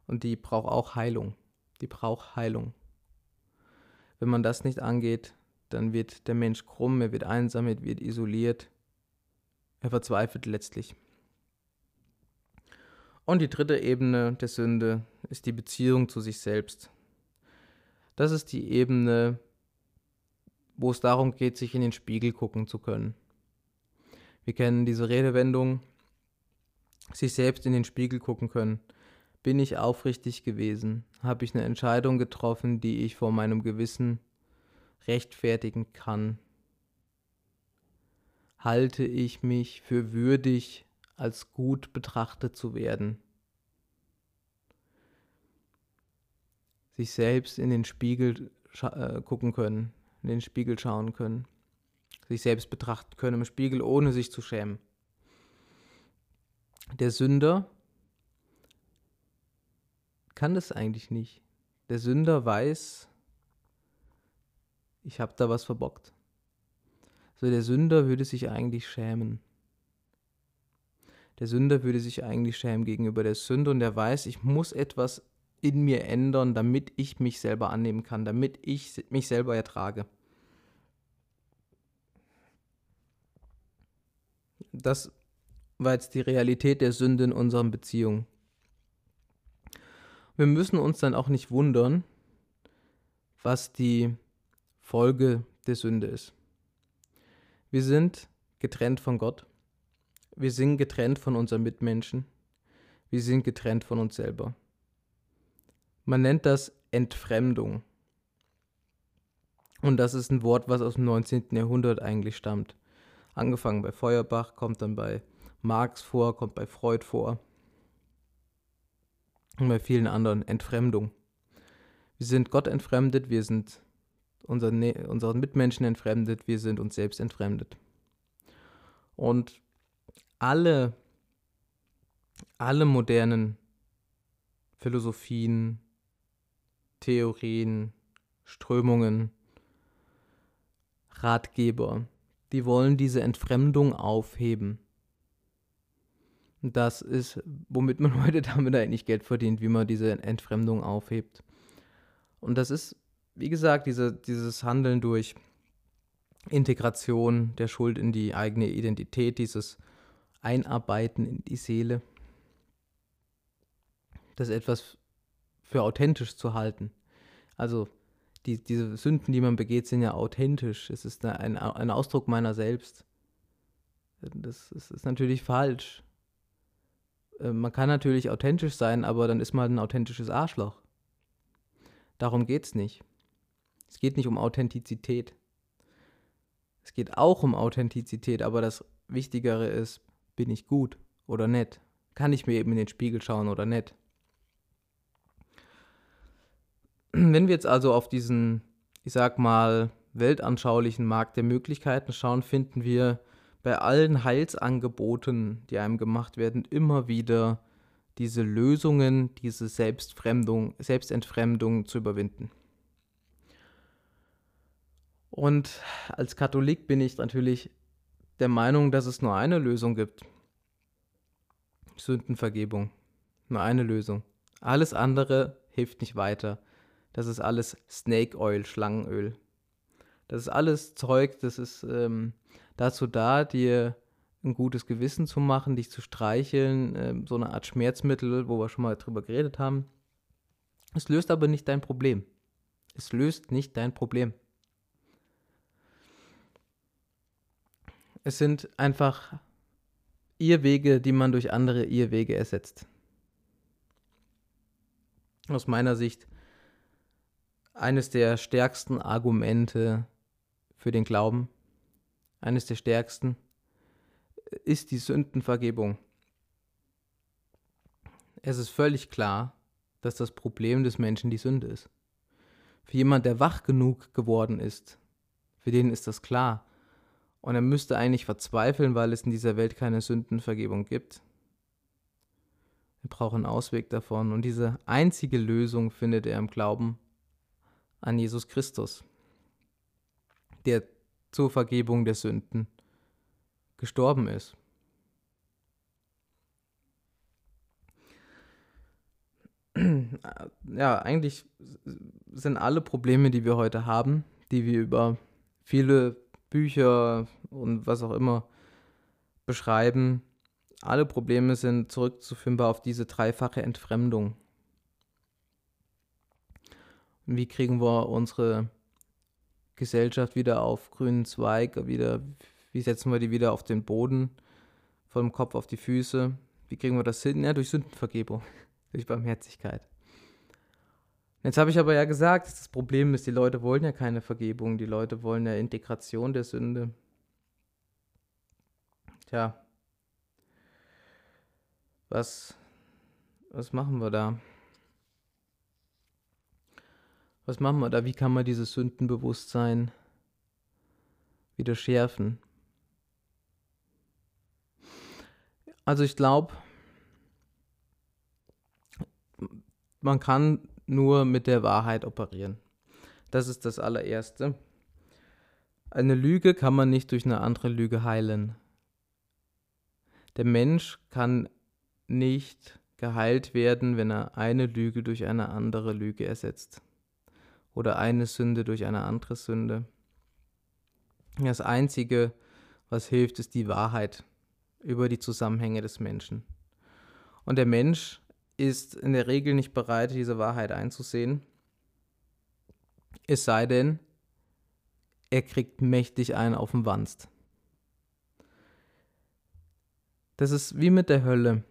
und die braucht auch Heilung. Die braucht Heilung. Wenn man das nicht angeht, dann wird der Mensch krumm, er wird einsam, er wird isoliert, er verzweifelt letztlich. Und die dritte Ebene der Sünde ist die Beziehung zu sich selbst. Das ist die Ebene, wo es darum geht, sich in den Spiegel gucken zu können. Wir kennen diese Redewendung, sich selbst in den Spiegel gucken können. Bin ich aufrichtig gewesen? Habe ich eine Entscheidung getroffen, die ich vor meinem Gewissen rechtfertigen kann? halte ich mich für würdig, als gut betrachtet zu werden. Sich selbst in den Spiegel äh, gucken können, in den Spiegel schauen können, sich selbst betrachten können im Spiegel, ohne sich zu schämen. Der Sünder kann das eigentlich nicht. Der Sünder weiß, ich habe da was verbockt. So der Sünder würde sich eigentlich schämen. Der Sünder würde sich eigentlich schämen gegenüber der Sünde und er weiß, ich muss etwas in mir ändern, damit ich mich selber annehmen kann, damit ich mich selber ertrage. Das war jetzt die Realität der Sünde in unseren Beziehungen. Wir müssen uns dann auch nicht wundern, was die Folge der Sünde ist. Wir sind getrennt von Gott. Wir sind getrennt von unseren Mitmenschen. Wir sind getrennt von uns selber. Man nennt das Entfremdung. Und das ist ein Wort, was aus dem 19. Jahrhundert eigentlich stammt. Angefangen bei Feuerbach, kommt dann bei Marx vor, kommt bei Freud vor und bei vielen anderen Entfremdung. Wir sind Gott entfremdet, wir sind unseren, unseren Mitmenschen entfremdet, wir sind uns selbst entfremdet. Und alle, alle modernen Philosophien, Theorien, Strömungen, Ratgeber, die wollen diese Entfremdung aufheben. Das ist, womit man heute damit eigentlich Geld verdient, wie man diese Entfremdung aufhebt. Und das ist wie gesagt, diese, dieses Handeln durch Integration der Schuld in die eigene Identität, dieses Einarbeiten in die Seele, das etwas für authentisch zu halten. Also die, diese Sünden, die man begeht, sind ja authentisch. Es ist ein, ein Ausdruck meiner selbst. Das, das ist natürlich falsch. Äh, man kann natürlich authentisch sein, aber dann ist man ein authentisches Arschloch. Darum geht es nicht. Es geht nicht um Authentizität. Es geht auch um Authentizität, aber das Wichtigere ist, bin ich gut oder nett? Kann ich mir eben in den Spiegel schauen oder nett? Wenn wir jetzt also auf diesen, ich sag mal, weltanschaulichen Markt der Möglichkeiten schauen, finden wir bei allen Heilsangeboten, die einem gemacht werden, immer wieder diese Lösungen, diese Selbstfremdung, Selbstentfremdung zu überwinden. Und als Katholik bin ich natürlich der Meinung, dass es nur eine Lösung gibt. Sündenvergebung. Nur eine Lösung. Alles andere hilft nicht weiter. Das ist alles Snake Oil, Schlangenöl. Das ist alles Zeug, das ist ähm, dazu da, dir ein gutes Gewissen zu machen, dich zu streicheln, ähm, so eine Art Schmerzmittel, wo wir schon mal drüber geredet haben. Es löst aber nicht dein Problem. Es löst nicht dein Problem. Es sind einfach Irrwege, die man durch andere Irrwege ersetzt. Aus meiner Sicht eines der stärksten Argumente für den Glauben, eines der stärksten, ist die Sündenvergebung. Es ist völlig klar, dass das Problem des Menschen die Sünde ist. Für jemand, der wach genug geworden ist, für den ist das klar. Und er müsste eigentlich verzweifeln, weil es in dieser Welt keine Sündenvergebung gibt. Wir brauchen einen Ausweg davon. Und diese einzige Lösung findet er im Glauben an Jesus Christus, der zur Vergebung der Sünden gestorben ist. Ja, eigentlich sind alle Probleme, die wir heute haben, die wir über viele Bücher und was auch immer beschreiben, alle Probleme sind zurückzuführbar auf diese dreifache Entfremdung. Wie kriegen wir unsere Gesellschaft wieder auf grünen Zweig, wieder, wie setzen wir die wieder auf den Boden, vom Kopf auf die Füße? Wie kriegen wir das hin? Ja, durch Sündenvergebung, durch Barmherzigkeit. Jetzt habe ich aber ja gesagt, das Problem ist, die Leute wollen ja keine Vergebung, die Leute wollen ja Integration der Sünde. Tja, was, was machen wir da? Was machen wir da? Wie kann man dieses Sündenbewusstsein wieder schärfen? Also ich glaube, man kann nur mit der Wahrheit operieren. Das ist das allererste. Eine Lüge kann man nicht durch eine andere Lüge heilen. Der Mensch kann nicht geheilt werden, wenn er eine Lüge durch eine andere Lüge ersetzt. Oder eine Sünde durch eine andere Sünde. Das Einzige, was hilft, ist die Wahrheit über die Zusammenhänge des Menschen. Und der Mensch ist in der Regel nicht bereit, diese Wahrheit einzusehen. Es sei denn, er kriegt mächtig einen auf den Wanst. Das ist wie mit der Hölle.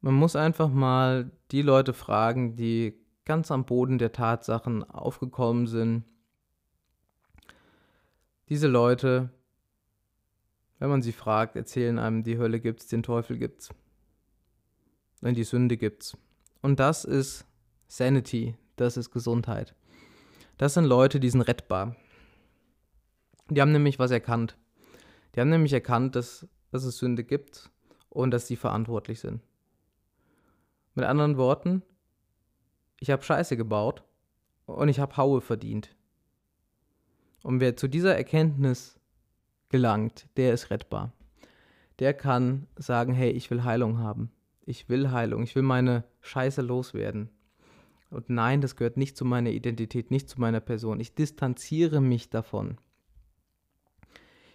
Man muss einfach mal die Leute fragen, die ganz am Boden der Tatsachen aufgekommen sind. Diese Leute, wenn man sie fragt, erzählen einem, die Hölle gibt's, den Teufel gibt's. Und die Sünde gibt's. Und das ist Sanity, das ist Gesundheit. Das sind Leute, die sind rettbar. Die haben nämlich was erkannt. Die haben nämlich erkannt, dass, dass es Sünde gibt und dass sie verantwortlich sind. Mit anderen Worten, ich habe Scheiße gebaut und ich habe Haue verdient. Und wer zu dieser Erkenntnis gelangt, der ist rettbar. Der kann sagen, hey, ich will Heilung haben. Ich will Heilung. Ich will meine Scheiße loswerden. Und nein, das gehört nicht zu meiner Identität, nicht zu meiner Person. Ich distanziere mich davon.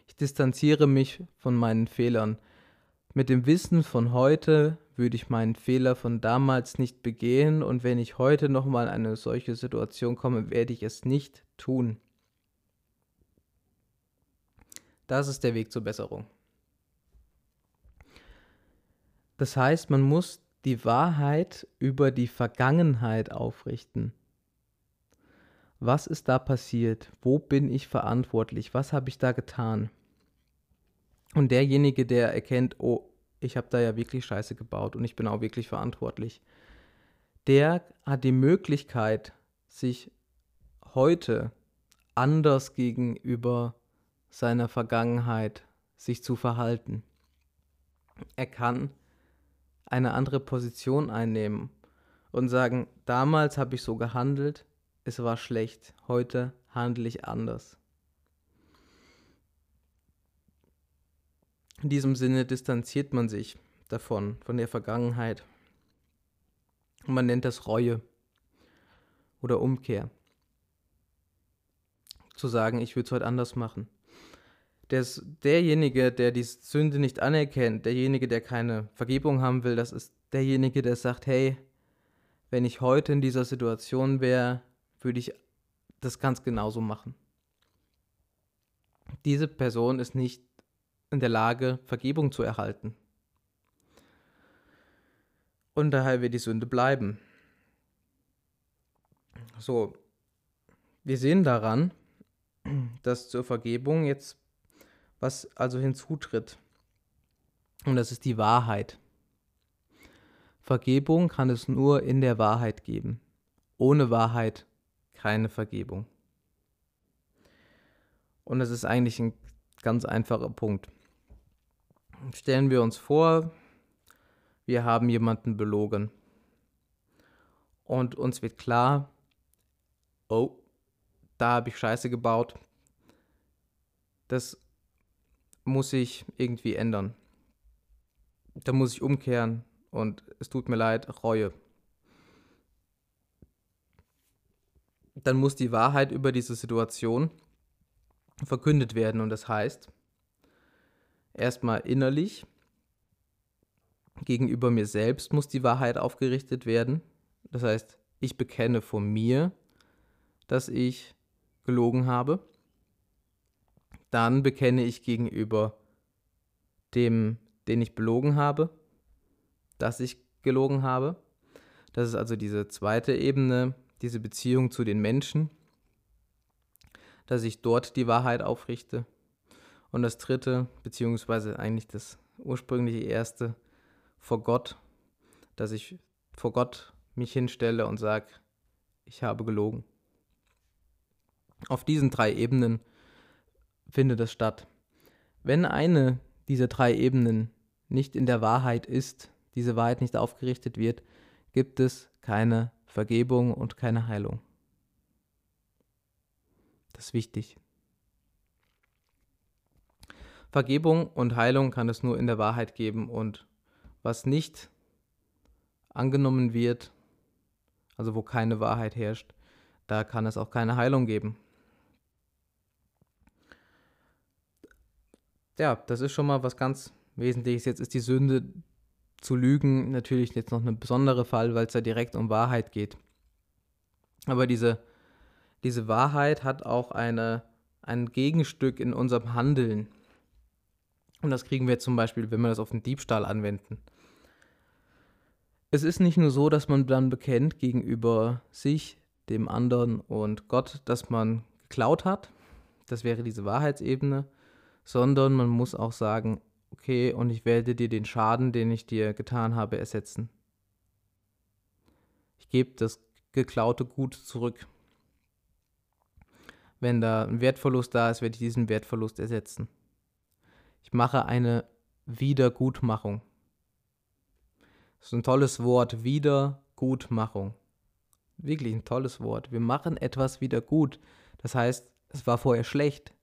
Ich distanziere mich von meinen Fehlern. Mit dem Wissen von heute würde ich meinen Fehler von damals nicht begehen und wenn ich heute nochmal in eine solche Situation komme, werde ich es nicht tun. Das ist der Weg zur Besserung. Das heißt, man muss die Wahrheit über die Vergangenheit aufrichten. Was ist da passiert? Wo bin ich verantwortlich? Was habe ich da getan? Und derjenige, der erkennt, oh, ich habe da ja wirklich Scheiße gebaut und ich bin auch wirklich verantwortlich, der hat die Möglichkeit, sich heute anders gegenüber seiner Vergangenheit sich zu verhalten. Er kann eine andere Position einnehmen und sagen, damals habe ich so gehandelt, es war schlecht, heute handle ich anders. In diesem Sinne distanziert man sich davon, von der Vergangenheit. Und man nennt das Reue oder Umkehr. Zu sagen, ich würde es heute anders machen. Das, derjenige, der die Sünde nicht anerkennt, derjenige, der keine Vergebung haben will, das ist derjenige, der sagt, hey, wenn ich heute in dieser Situation wäre, würde ich das ganz genauso machen. Diese Person ist nicht in der Lage, Vergebung zu erhalten. Und daher wird die Sünde bleiben. So, wir sehen daran, dass zur Vergebung jetzt was also hinzutritt. Und das ist die Wahrheit. Vergebung kann es nur in der Wahrheit geben. Ohne Wahrheit keine Vergebung. Und das ist eigentlich ein ganz einfacher Punkt. Stellen wir uns vor, wir haben jemanden belogen. Und uns wird klar, oh, da habe ich Scheiße gebaut. Das muss ich irgendwie ändern. Da muss ich umkehren und es tut mir leid, Reue. Dann muss die Wahrheit über diese Situation verkündet werden und das heißt, erstmal innerlich, gegenüber mir selbst muss die Wahrheit aufgerichtet werden. Das heißt, ich bekenne von mir, dass ich gelogen habe dann bekenne ich gegenüber dem, den ich belogen habe, dass ich gelogen habe. Das ist also diese zweite Ebene, diese Beziehung zu den Menschen, dass ich dort die Wahrheit aufrichte. Und das dritte, beziehungsweise eigentlich das ursprüngliche erste, vor Gott, dass ich vor Gott mich hinstelle und sage, ich habe gelogen. Auf diesen drei Ebenen findet es statt. Wenn eine dieser drei Ebenen nicht in der Wahrheit ist, diese Wahrheit nicht aufgerichtet wird, gibt es keine Vergebung und keine Heilung. Das ist wichtig. Vergebung und Heilung kann es nur in der Wahrheit geben und was nicht angenommen wird, also wo keine Wahrheit herrscht, da kann es auch keine Heilung geben. Ja, das ist schon mal was ganz Wesentliches. Jetzt ist die Sünde zu lügen natürlich jetzt noch ein besonderer Fall, weil es ja direkt um Wahrheit geht. Aber diese, diese Wahrheit hat auch eine, ein Gegenstück in unserem Handeln. Und das kriegen wir zum Beispiel, wenn wir das auf den Diebstahl anwenden. Es ist nicht nur so, dass man dann bekennt gegenüber sich, dem anderen und Gott, dass man geklaut hat. Das wäre diese Wahrheitsebene. Sondern man muss auch sagen, okay, und ich werde dir den Schaden, den ich dir getan habe, ersetzen. Ich gebe das geklaute Gut zurück. Wenn da ein Wertverlust da ist, werde ich diesen Wertverlust ersetzen. Ich mache eine Wiedergutmachung. Das ist ein tolles Wort, Wiedergutmachung. Wirklich ein tolles Wort. Wir machen etwas wieder gut. Das heißt, es war vorher schlecht.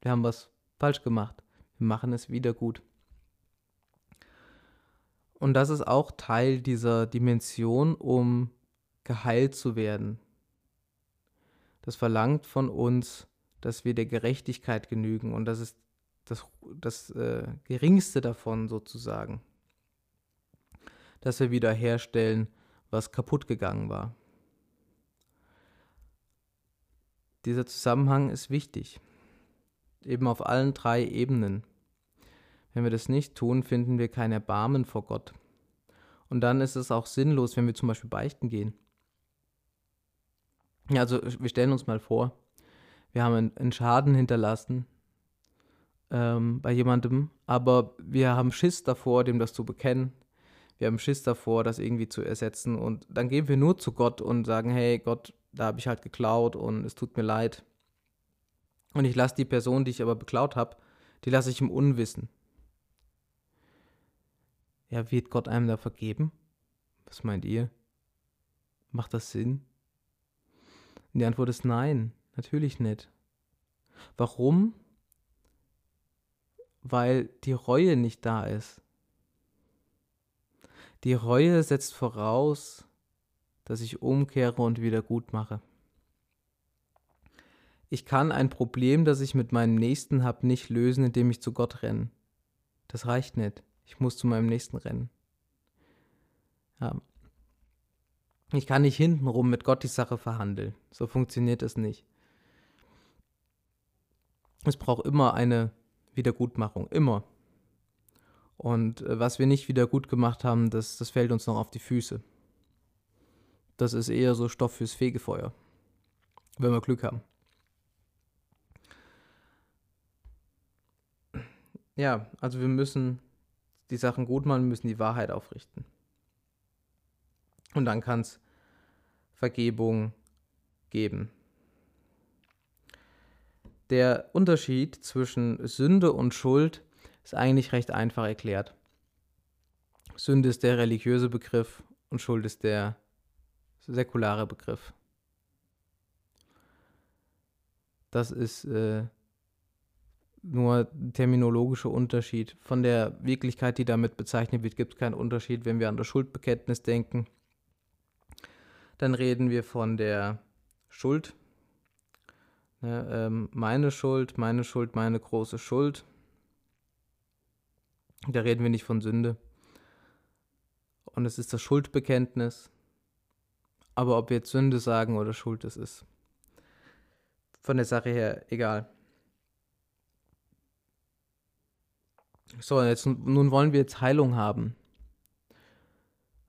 Wir haben was falsch gemacht. Wir machen es wieder gut. Und das ist auch Teil dieser Dimension, um geheilt zu werden. Das verlangt von uns, dass wir der Gerechtigkeit genügen. Und das ist das, das äh, geringste davon sozusagen, dass wir wiederherstellen, was kaputt gegangen war. Dieser Zusammenhang ist wichtig, eben auf allen drei Ebenen. Wenn wir das nicht tun, finden wir kein Erbarmen vor Gott. Und dann ist es auch sinnlos, wenn wir zum Beispiel beichten gehen. Also wir stellen uns mal vor, wir haben einen Schaden hinterlassen ähm, bei jemandem, aber wir haben Schiss davor, dem das zu bekennen. Wir haben Schiss davor, das irgendwie zu ersetzen. Und dann gehen wir nur zu Gott und sagen, hey Gott, da habe ich halt geklaut und es tut mir leid. Und ich lasse die Person, die ich aber beklaut habe, die lasse ich im Unwissen. Ja, wird Gott einem da vergeben? Was meint ihr? Macht das Sinn? Und die Antwort ist nein, natürlich nicht. Warum? weil die Reue nicht da ist. Die Reue setzt voraus, dass ich umkehre und wieder gut mache. Ich kann ein Problem, das ich mit meinem Nächsten habe, nicht lösen, indem ich zu Gott renne. Das reicht nicht. Ich muss zu meinem Nächsten rennen. Ja. Ich kann nicht hintenrum mit Gott die Sache verhandeln. So funktioniert es nicht. Es braucht immer eine Wiedergutmachung, immer. Und äh, was wir nicht wieder gut gemacht haben, das, das fällt uns noch auf die Füße. Das ist eher so Stoff fürs Fegefeuer, wenn wir Glück haben. Ja, also wir müssen die Sachen gut machen, müssen die Wahrheit aufrichten. Und dann kann es Vergebung geben. Der Unterschied zwischen Sünde und Schuld ist eigentlich recht einfach erklärt. Sünde ist der religiöse Begriff und Schuld ist der säkulare Begriff. Das ist äh, nur terminologischer Unterschied. Von der Wirklichkeit, die damit bezeichnet wird, gibt es keinen Unterschied. Wenn wir an das Schuldbekenntnis denken, dann reden wir von der Schuld, Ne, ähm, meine Schuld, meine Schuld, meine große Schuld. Da reden wir nicht von Sünde. Und es ist das Schuldbekenntnis. Aber ob wir jetzt Sünde sagen oder Schuld, das ist von der Sache her egal. So, jetzt, nun wollen wir jetzt Heilung haben.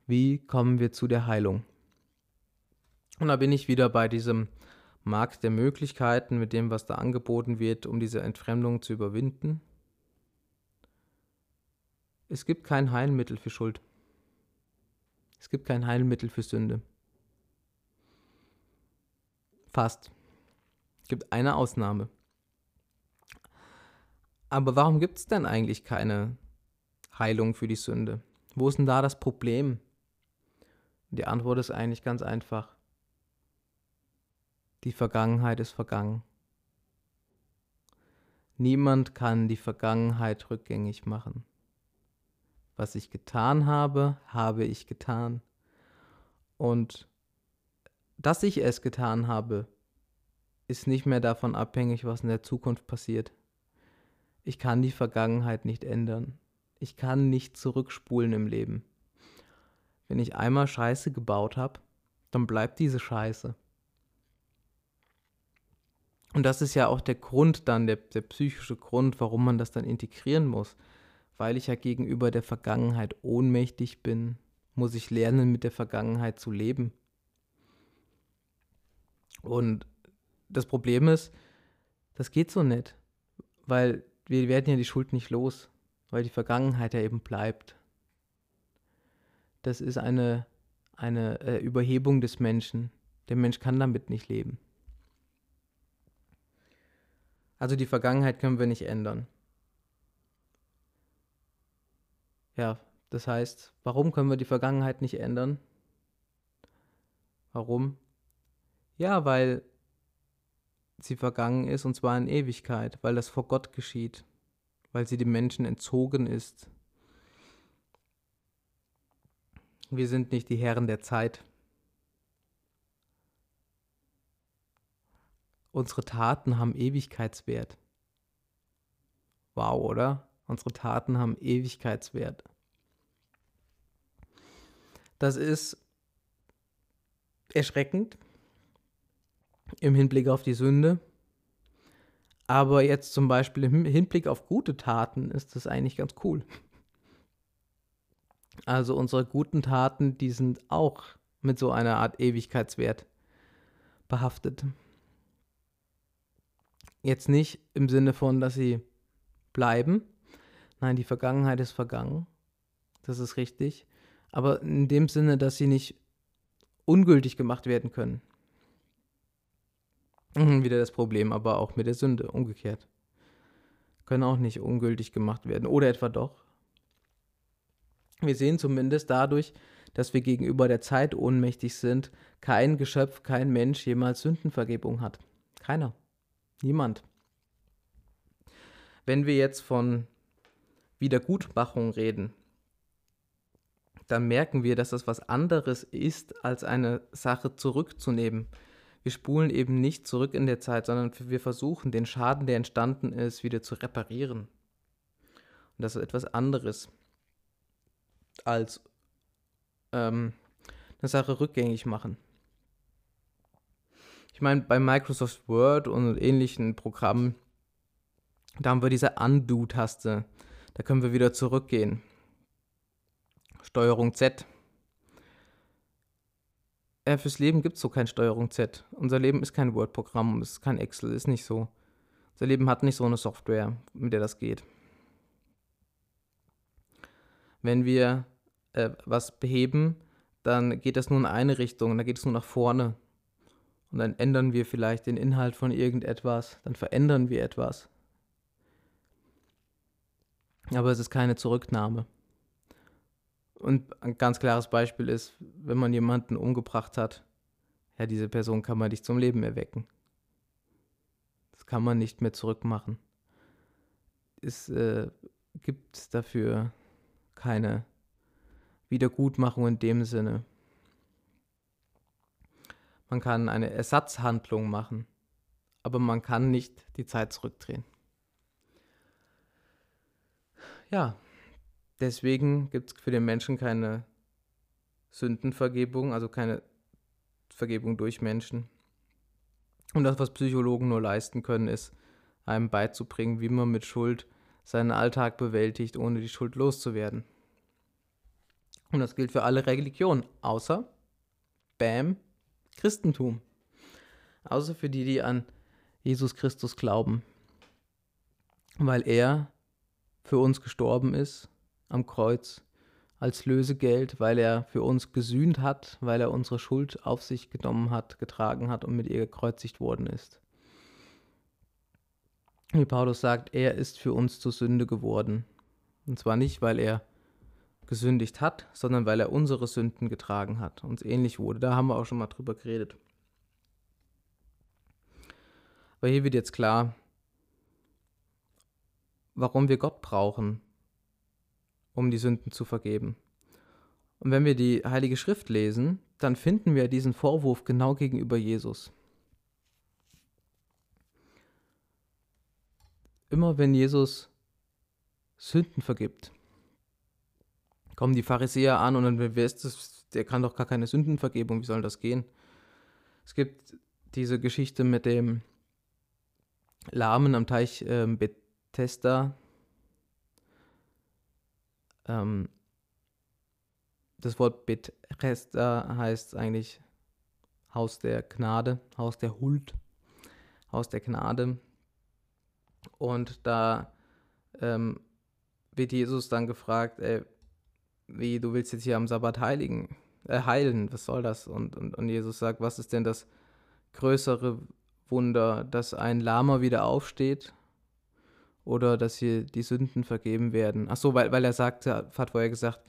Wie kommen wir zu der Heilung? Und da bin ich wieder bei diesem Markt der Möglichkeiten mit dem, was da angeboten wird, um diese Entfremdung zu überwinden. Es gibt kein Heilmittel für Schuld. Es gibt kein Heilmittel für Sünde. Fast. Es gibt eine Ausnahme. Aber warum gibt es denn eigentlich keine Heilung für die Sünde? Wo ist denn da das Problem? Die Antwort ist eigentlich ganz einfach. Die Vergangenheit ist vergangen. Niemand kann die Vergangenheit rückgängig machen. Was ich getan habe, habe ich getan. Und dass ich es getan habe, ist nicht mehr davon abhängig, was in der Zukunft passiert. Ich kann die Vergangenheit nicht ändern. Ich kann nicht zurückspulen im Leben. Wenn ich einmal Scheiße gebaut habe, dann bleibt diese Scheiße. Und das ist ja auch der Grund dann, der, der psychische Grund, warum man das dann integrieren muss. Weil ich ja gegenüber der Vergangenheit ohnmächtig bin, muss ich lernen, mit der Vergangenheit zu leben. Und das Problem ist, das geht so nicht, weil wir werden ja die Schuld nicht los, weil die Vergangenheit ja eben bleibt. Das ist eine, eine äh, Überhebung des Menschen. Der Mensch kann damit nicht leben. Also die Vergangenheit können wir nicht ändern. Ja, das heißt, warum können wir die Vergangenheit nicht ändern? Warum? Ja, weil sie vergangen ist und zwar in Ewigkeit, weil das vor Gott geschieht, weil sie dem Menschen entzogen ist. Wir sind nicht die Herren der Zeit. Unsere Taten haben Ewigkeitswert. Wow, oder? Unsere Taten haben Ewigkeitswert. Das ist erschreckend im Hinblick auf die Sünde. Aber jetzt zum Beispiel im Hinblick auf gute Taten ist das eigentlich ganz cool. Also unsere guten Taten, die sind auch mit so einer Art Ewigkeitswert behaftet. Jetzt nicht im Sinne von, dass sie bleiben. Nein, die Vergangenheit ist vergangen. Das ist richtig. Aber in dem Sinne, dass sie nicht ungültig gemacht werden können. Mhm, wieder das Problem, aber auch mit der Sünde, umgekehrt. Können auch nicht ungültig gemacht werden. Oder etwa doch. Wir sehen zumindest dadurch, dass wir gegenüber der Zeit ohnmächtig sind, kein Geschöpf, kein Mensch jemals Sündenvergebung hat. Keiner. Niemand. Wenn wir jetzt von Wiedergutmachung reden, dann merken wir, dass das was anderes ist, als eine Sache zurückzunehmen. Wir spulen eben nicht zurück in der Zeit, sondern wir versuchen, den Schaden, der entstanden ist, wieder zu reparieren. Und das ist etwas anderes als ähm, eine Sache rückgängig machen. Ich meine, bei Microsoft Word und ähnlichen Programmen, da haben wir diese Undo-Taste. Da können wir wieder zurückgehen. Steuerung Z. Äh, fürs Leben gibt es so kein Steuerung Z. Unser Leben ist kein Word-Programm, es ist kein Excel, ist nicht so. Unser Leben hat nicht so eine Software, mit der das geht. Wenn wir äh, was beheben, dann geht das nur in eine Richtung, dann geht es nur nach vorne und dann ändern wir vielleicht den Inhalt von irgendetwas, dann verändern wir etwas. Aber es ist keine Zurücknahme. Und ein ganz klares Beispiel ist, wenn man jemanden umgebracht hat, ja, diese Person kann man nicht zum Leben erwecken. Das kann man nicht mehr zurückmachen. Es äh, gibt dafür keine Wiedergutmachung in dem Sinne. Man kann eine Ersatzhandlung machen, aber man kann nicht die Zeit zurückdrehen. Ja, deswegen gibt es für den Menschen keine Sündenvergebung, also keine Vergebung durch Menschen. Und das, was Psychologen nur leisten können, ist, einem beizubringen, wie man mit Schuld seinen Alltag bewältigt, ohne die Schuld loszuwerden. Und das gilt für alle Religionen, außer, bam, Christentum. Außer für die, die an Jesus Christus glauben. Weil er für uns gestorben ist, am Kreuz als Lösegeld, weil er für uns gesühnt hat, weil er unsere Schuld auf sich genommen hat, getragen hat und mit ihr gekreuzigt worden ist. Wie Paulus sagt, er ist für uns zur Sünde geworden. Und zwar nicht, weil er gesündigt hat, sondern weil er unsere Sünden getragen hat, uns ähnlich wurde. Da haben wir auch schon mal drüber geredet. Aber hier wird jetzt klar, warum wir Gott brauchen, um die Sünden zu vergeben. Und wenn wir die Heilige Schrift lesen, dann finden wir diesen Vorwurf genau gegenüber Jesus. Immer wenn Jesus Sünden vergibt, kommen die Pharisäer an und dann, wer ist das? Der kann doch gar keine Sündenvergebung, wie soll das gehen? Es gibt diese Geschichte mit dem Lahmen am Teich äh, Bethesda. Ähm, das Wort Bethesda heißt eigentlich Haus der Gnade, Haus der Huld, Haus der Gnade. Und da ähm, wird Jesus dann gefragt, ey, wie, du willst jetzt hier am Sabbat heiligen, äh, heilen, was soll das? Und, und, und Jesus sagt, was ist denn das größere Wunder, dass ein Lama wieder aufsteht oder dass hier die Sünden vergeben werden? Ach so, weil, weil er sagte, hat vorher gesagt,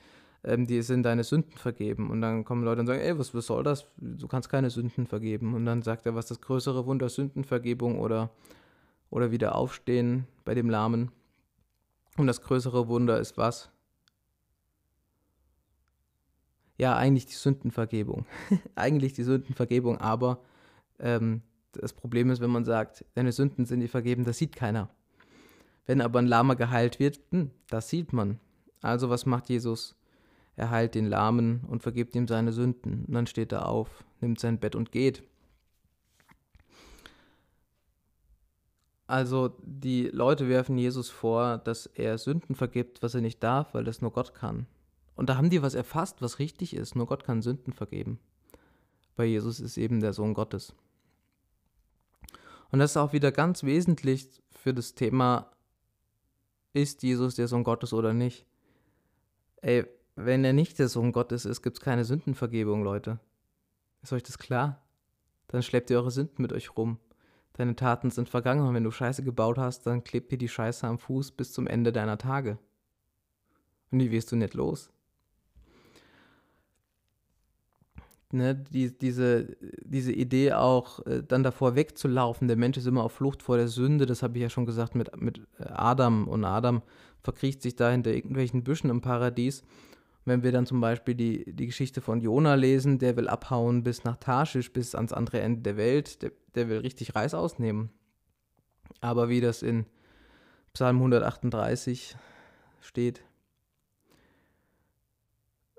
ähm, die sind deine Sünden vergeben. Und dann kommen Leute und sagen, ey, was, was soll das? Du kannst keine Sünden vergeben. Und dann sagt er, was das größere Wunder, Sündenvergebung oder, oder wieder aufstehen bei dem Lahmen? Und das größere Wunder ist was? ja, eigentlich die Sündenvergebung. eigentlich die Sündenvergebung, aber ähm, das Problem ist, wenn man sagt, deine Sünden sind dir vergeben, das sieht keiner. Wenn aber ein Lama geheilt wird, hm, das sieht man. Also was macht Jesus? Er heilt den Lahmen und vergibt ihm seine Sünden. Und dann steht er auf, nimmt sein Bett und geht. Also die Leute werfen Jesus vor, dass er Sünden vergibt, was er nicht darf, weil das nur Gott kann. Und da haben die was erfasst, was richtig ist. Nur Gott kann Sünden vergeben. Weil Jesus ist eben der Sohn Gottes. Und das ist auch wieder ganz wesentlich für das Thema, ist Jesus der Sohn Gottes oder nicht? Ey, wenn er nicht der Sohn Gottes ist, gibt es keine Sündenvergebung, Leute. Ist euch das klar? Dann schleppt ihr eure Sünden mit euch rum. Deine Taten sind vergangen und wenn du Scheiße gebaut hast, dann klebt dir die Scheiße am Fuß bis zum Ende deiner Tage. Und die wirst du nicht los. Ne, die, diese, diese Idee auch äh, dann davor wegzulaufen. Der Mensch ist immer auf Flucht vor der Sünde, das habe ich ja schon gesagt mit, mit Adam. Und Adam verkriecht sich da hinter irgendwelchen Büschen im Paradies. Wenn wir dann zum Beispiel die, die Geschichte von Jona lesen, der will abhauen bis nach Tarschisch, bis ans andere Ende der Welt, der, der will richtig Reis ausnehmen. Aber wie das in Psalm 138 steht,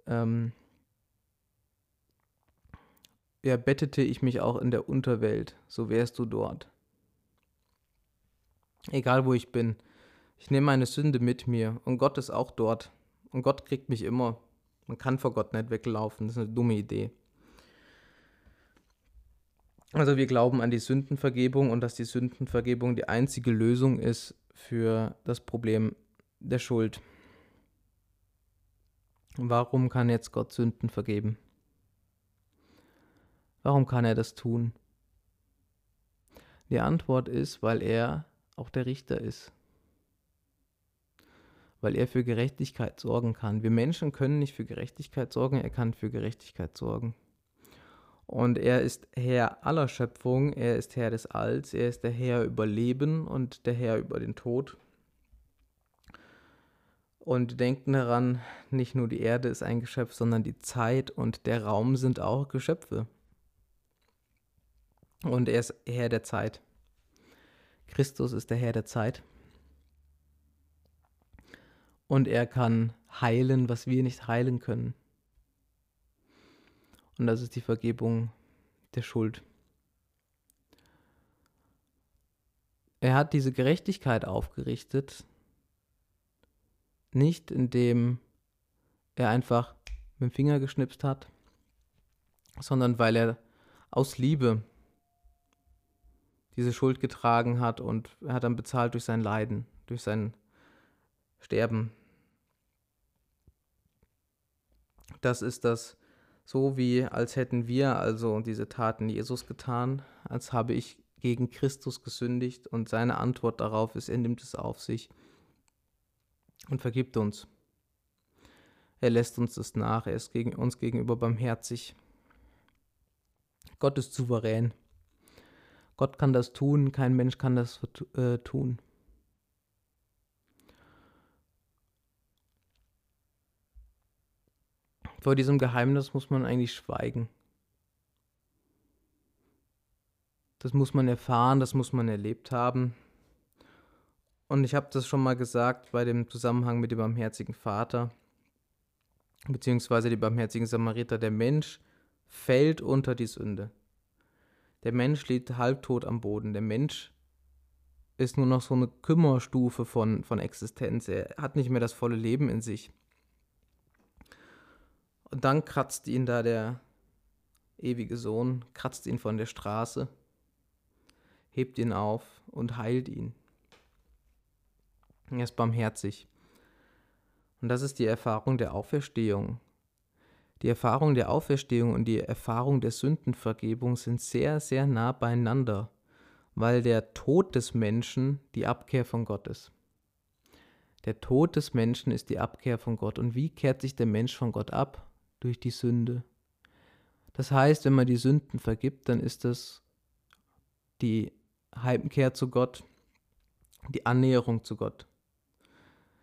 ähm, ja, bettete ich mich auch in der Unterwelt, so wärst du dort. Egal wo ich bin, ich nehme meine Sünde mit mir und Gott ist auch dort. Und Gott kriegt mich immer. Man kann vor Gott nicht weglaufen, das ist eine dumme Idee. Also wir glauben an die Sündenvergebung und dass die Sündenvergebung die einzige Lösung ist für das Problem der Schuld. Warum kann jetzt Gott Sünden vergeben? Warum kann er das tun? Die Antwort ist, weil er auch der Richter ist. Weil er für Gerechtigkeit sorgen kann. Wir Menschen können nicht für Gerechtigkeit sorgen, er kann für Gerechtigkeit sorgen. Und er ist Herr aller Schöpfung, er ist Herr des Alls, er ist der Herr über Leben und der Herr über den Tod. Und denken daran, nicht nur die Erde ist ein Geschöpf, sondern die Zeit und der Raum sind auch Geschöpfe. Und er ist Herr der Zeit. Christus ist der Herr der Zeit. Und er kann heilen, was wir nicht heilen können. Und das ist die Vergebung der Schuld. Er hat diese Gerechtigkeit aufgerichtet, nicht indem er einfach mit dem Finger geschnipst hat, sondern weil er aus Liebe diese Schuld getragen hat und er hat dann bezahlt durch sein Leiden, durch sein Sterben. Das ist das so wie, als hätten wir also diese Taten Jesus getan, als habe ich gegen Christus gesündigt und seine Antwort darauf ist, er nimmt es auf sich und vergibt uns. Er lässt uns das nach, er ist gegen uns gegenüber barmherzig. Gott ist souverän. Gott kann das tun, kein Mensch kann das äh, tun. Vor diesem Geheimnis muss man eigentlich schweigen. Das muss man erfahren, das muss man erlebt haben. Und ich habe das schon mal gesagt bei dem Zusammenhang mit dem barmherzigen Vater, beziehungsweise dem barmherzigen Samariter. Der Mensch fällt unter die Sünde. Der Mensch liegt halbtot am Boden. Der Mensch ist nur noch so eine Kümmerstufe von, von Existenz. Er hat nicht mehr das volle Leben in sich. Und dann kratzt ihn da der ewige Sohn, kratzt ihn von der Straße, hebt ihn auf und heilt ihn. Er ist barmherzig. Und das ist die Erfahrung der Auferstehung. Die Erfahrung der Auferstehung und die Erfahrung der Sündenvergebung sind sehr, sehr nah beieinander, weil der Tod des Menschen die Abkehr von Gott ist. Der Tod des Menschen ist die Abkehr von Gott. Und wie kehrt sich der Mensch von Gott ab? Durch die Sünde. Das heißt, wenn man die Sünden vergibt, dann ist das die Heimkehr zu Gott, die Annäherung zu Gott.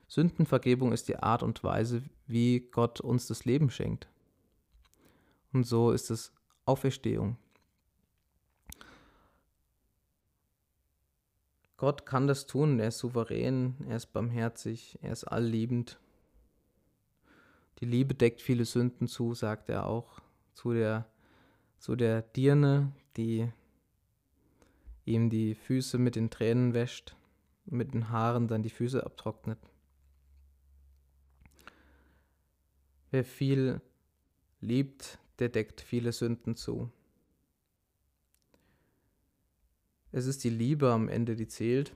Sündenvergebung ist die Art und Weise, wie Gott uns das Leben schenkt. Und so ist es Auferstehung. Gott kann das tun, er ist souverän, er ist barmherzig, er ist allliebend. Die Liebe deckt viele Sünden zu, sagt er auch zu der, zu der Dirne, die ihm die Füße mit den Tränen wäscht mit den Haaren dann die Füße abtrocknet. Wer viel liebt, der deckt viele Sünden zu. Es ist die Liebe am Ende, die zählt.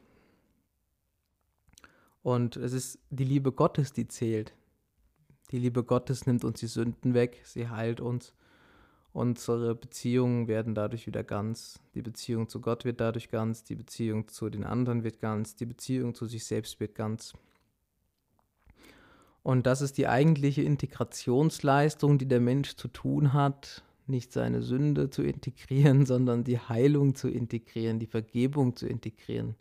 Und es ist die Liebe Gottes, die zählt. Die Liebe Gottes nimmt uns die Sünden weg, sie heilt uns. Unsere Beziehungen werden dadurch wieder ganz. Die Beziehung zu Gott wird dadurch ganz, die Beziehung zu den anderen wird ganz, die Beziehung zu sich selbst wird ganz. Und das ist die eigentliche Integrationsleistung, die der Mensch zu tun hat, nicht seine Sünde zu integrieren, sondern die Heilung zu integrieren, die Vergebung zu integrieren.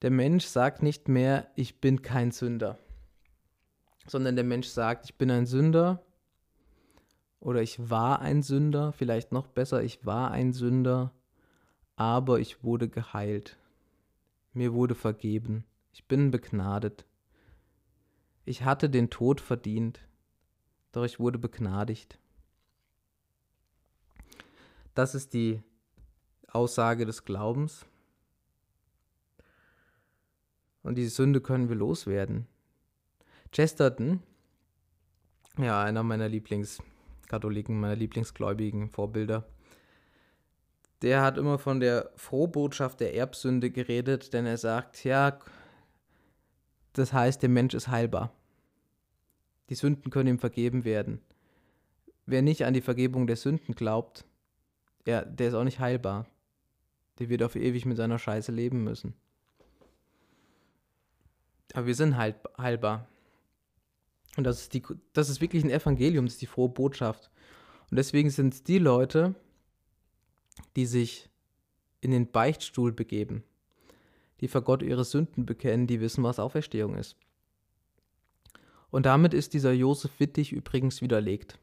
Der Mensch sagt nicht mehr, ich bin kein Sünder, sondern der Mensch sagt, ich bin ein Sünder oder ich war ein Sünder, vielleicht noch besser, ich war ein Sünder, aber ich wurde geheilt. Mir wurde vergeben. Ich bin begnadet. Ich hatte den Tod verdient, doch ich wurde begnadigt. Das ist die Aussage des Glaubens. Und diese Sünde können wir loswerden. Chesterton, ja, einer meiner Lieblingskatholiken, meiner Lieblingsgläubigen Vorbilder, der hat immer von der Frohbotschaft der Erbsünde geredet, denn er sagt, ja, das heißt, der Mensch ist heilbar. Die Sünden können ihm vergeben werden. Wer nicht an die Vergebung der Sünden glaubt, ja, der ist auch nicht heilbar. Der wird auf ewig mit seiner Scheiße leben müssen. Aber wir sind heil, heilbar. Und das ist, die, das ist wirklich ein Evangelium, das ist die frohe Botschaft. Und deswegen sind es die Leute, die sich in den Beichtstuhl begeben, die vor Gott ihre Sünden bekennen, die wissen, was Auferstehung ist. Und damit ist dieser Josef Wittig übrigens widerlegt.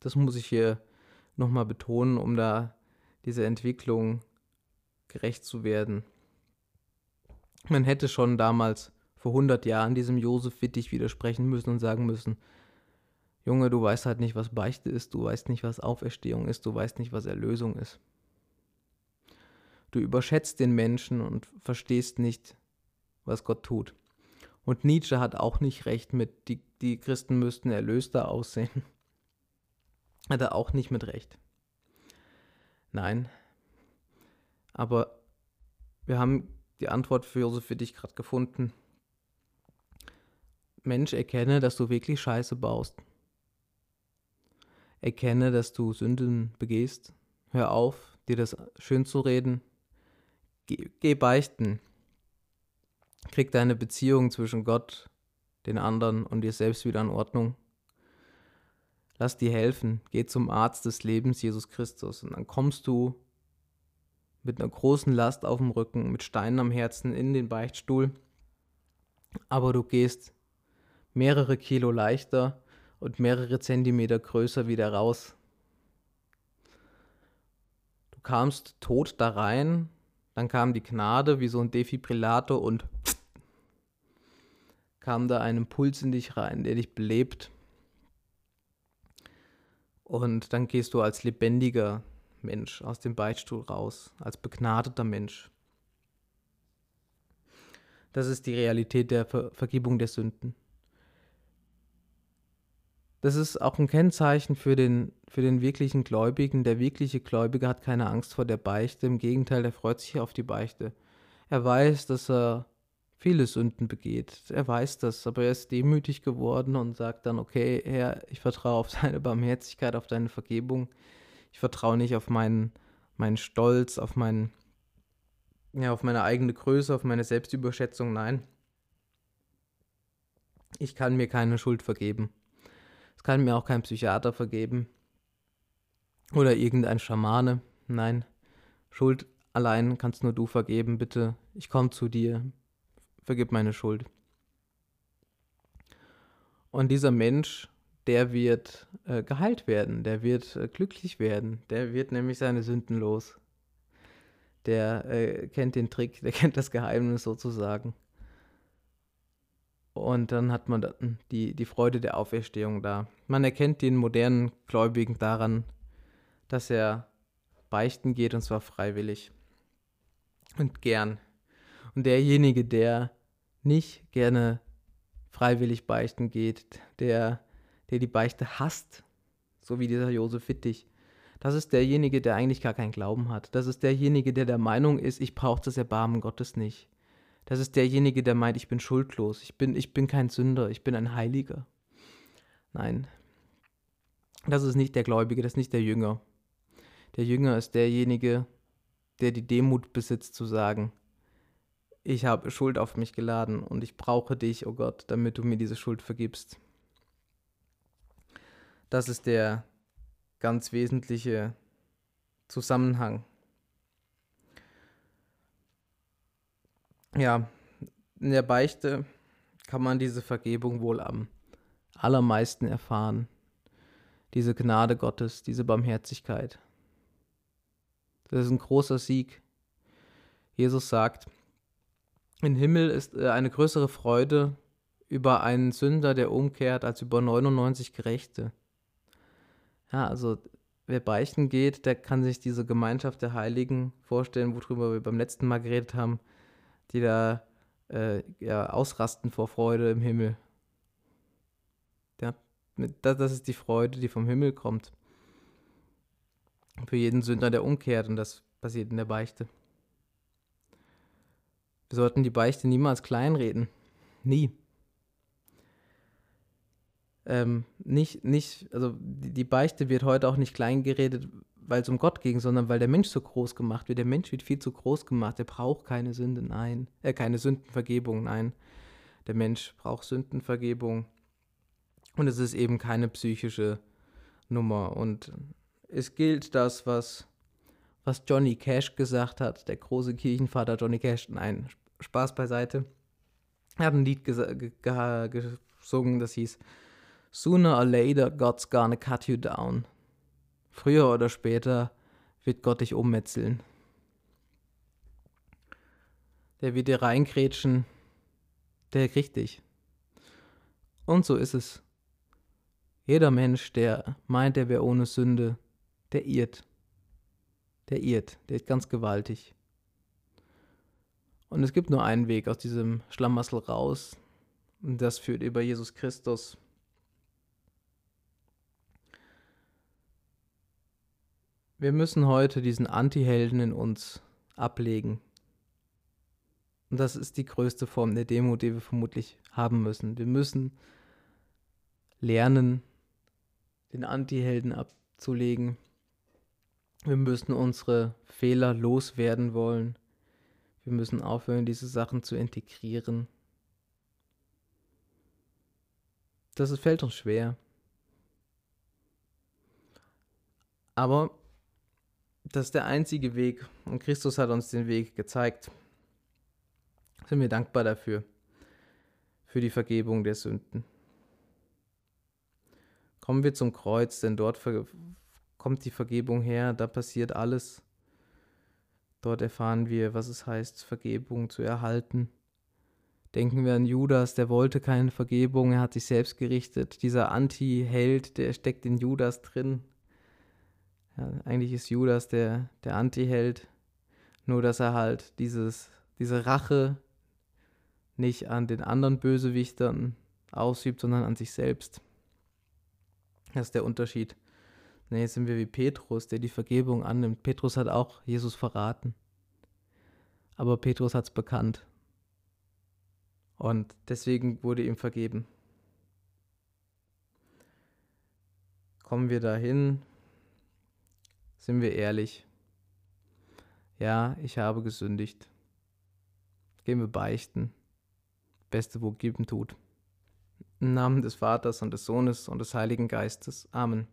Das muss ich hier nochmal betonen, um da dieser Entwicklung gerecht zu werden. Man hätte schon damals vor 100 Jahren diesem Josef Wittig widersprechen müssen und sagen müssen, Junge, du weißt halt nicht, was Beichte ist, du weißt nicht, was Auferstehung ist, du weißt nicht, was Erlösung ist. Du überschätzt den Menschen und verstehst nicht, was Gott tut. Und Nietzsche hat auch nicht recht mit, die, die Christen müssten erlöster aussehen. Hat er auch nicht mit recht. Nein. Aber wir haben die Antwort für Josef für dich gerade gefunden. Mensch, erkenne, dass du wirklich Scheiße baust. Erkenne, dass du Sünden begehst. Hör auf, dir das schön zu reden. Geh, geh beichten. Krieg deine Beziehung zwischen Gott, den anderen und dir selbst wieder in Ordnung. Lass dir helfen. Geh zum Arzt des Lebens, Jesus Christus. Und dann kommst du mit einer großen Last auf dem Rücken, mit Steinen am Herzen in den Beichtstuhl. Aber du gehst mehrere Kilo leichter und mehrere Zentimeter größer wieder raus. Du kamst tot da rein, dann kam die Gnade wie so ein Defibrillator und kam da ein Impuls in dich rein, der dich belebt. Und dann gehst du als lebendiger Mensch aus dem Beichtstuhl raus, als begnadeter Mensch. Das ist die Realität der Ver Vergebung der Sünden. Das ist auch ein Kennzeichen für den, für den wirklichen Gläubigen. Der wirkliche Gläubige hat keine Angst vor der Beichte. Im Gegenteil, er freut sich auf die Beichte. Er weiß, dass er viele Sünden begeht. Er weiß das, aber er ist demütig geworden und sagt dann, okay, Herr, ich vertraue auf deine Barmherzigkeit, auf deine Vergebung. Ich vertraue nicht auf meinen, meinen Stolz, auf meinen, ja, auf meine eigene Größe, auf meine Selbstüberschätzung. Nein. Ich kann mir keine Schuld vergeben. Kann mir auch kein Psychiater vergeben. Oder irgendein Schamane. Nein. Schuld allein kannst nur du vergeben. Bitte, ich komme zu dir vergib meine Schuld. Und dieser Mensch, der wird äh, geheilt werden, der wird äh, glücklich werden, der wird nämlich seine Sünden los. Der äh, kennt den Trick, der kennt das Geheimnis sozusagen. Und dann hat man die, die Freude der Auferstehung da. Man erkennt den modernen Gläubigen daran, dass er beichten geht und zwar freiwillig und gern. Und derjenige, der nicht gerne freiwillig beichten geht, der, der die Beichte hasst, so wie dieser Josef Wittig, das ist derjenige, der eigentlich gar keinen Glauben hat. Das ist derjenige, der der Meinung ist, ich brauche das Erbarmen Gottes nicht. Das ist derjenige, der meint, ich bin schuldlos, ich bin, ich bin kein Sünder, ich bin ein Heiliger. Nein, das ist nicht der Gläubige, das ist nicht der Jünger. Der Jünger ist derjenige, der die Demut besitzt zu sagen, ich habe Schuld auf mich geladen und ich brauche dich, oh Gott, damit du mir diese Schuld vergibst. Das ist der ganz wesentliche Zusammenhang. Ja, in der Beichte kann man diese Vergebung wohl am allermeisten erfahren. Diese Gnade Gottes, diese Barmherzigkeit. Das ist ein großer Sieg. Jesus sagt, im Himmel ist äh, eine größere Freude über einen Sünder, der umkehrt, als über 99 Gerechte. Ja, also wer beichten geht, der kann sich diese Gemeinschaft der Heiligen vorstellen, worüber wir beim letzten Mal geredet haben, die da äh, ja, ausrasten vor Freude im Himmel. Ja, das, ist die Freude, die vom Himmel kommt. Für jeden Sünder, der umkehrt, und das passiert in der Beichte. Wir sollten die Beichte niemals kleinreden. Nie. Ähm, nicht, nicht, also die, die Beichte wird heute auch nicht kleingeredet, weil es um Gott ging, sondern weil der Mensch so groß gemacht wird. Der Mensch wird viel zu groß gemacht. Er braucht keine Sünde, nein. Äh, keine Sündenvergebung, nein. Der Mensch braucht Sündenvergebung. Und es ist eben keine psychische Nummer. Und es gilt das, was was Johnny Cash gesagt hat, der große Kirchenvater Johnny Cash. Nein, Spaß beiseite. Er hat ein Lied gesungen, das hieß Sooner or later God's gonna cut you down. Früher oder später wird Gott dich ummetzeln. Der wird dir reingrätschen, der kriegt dich. Und so ist es. Jeder Mensch, der meint, er wäre ohne Sünde, der irrt der irrt, der ist ganz gewaltig. Und es gibt nur einen Weg aus diesem Schlamassel raus, und das führt über Jesus Christus. Wir müssen heute diesen Antihelden in uns ablegen. Und das ist die größte Form der Demo, die wir vermutlich haben müssen. Wir müssen lernen, den Antihelden ab zu legen. Wir müssen unsere Fehler loswerden wollen. Wir müssen aufhören, diese Sachen zu integrieren. Das fällt uns schwer. Aber das ist der einzige Weg und Christus hat uns den Weg gezeigt. Sind wir dankbar dafür, für die Vergebung der Sünden. Kommen wir zum Kreuz, denn dort kommt die Vergebung her, da passiert alles. Dort erfahren wir, was es heißt, Vergebung zu erhalten. Denken wir an Judas, der wollte keine Vergebung, er hat sich selbst gerichtet. Dieser Anti-Held, der steckt in Judas drin. Ja, eigentlich ist Judas der, der Anti-Held, nur dass er halt dieses, diese Rache nicht an den anderen Bösewichtern ausübt, sondern an sich selbst. Das ist der Unterschied. Nee, jetzt sind wir wie Petrus, der die Vergebung annimmt. Petrus hat auch Jesus verraten. Aber Petrus hat es bekannt. Und deswegen wurde ihm vergeben. Kommen wir dahin, sind wir ehrlich. Ja, ich habe gesündigt. Gehen wir beichten. Beste, wo geben tut. Im Namen des Vaters und des Sohnes und des Heiligen Geistes. Amen.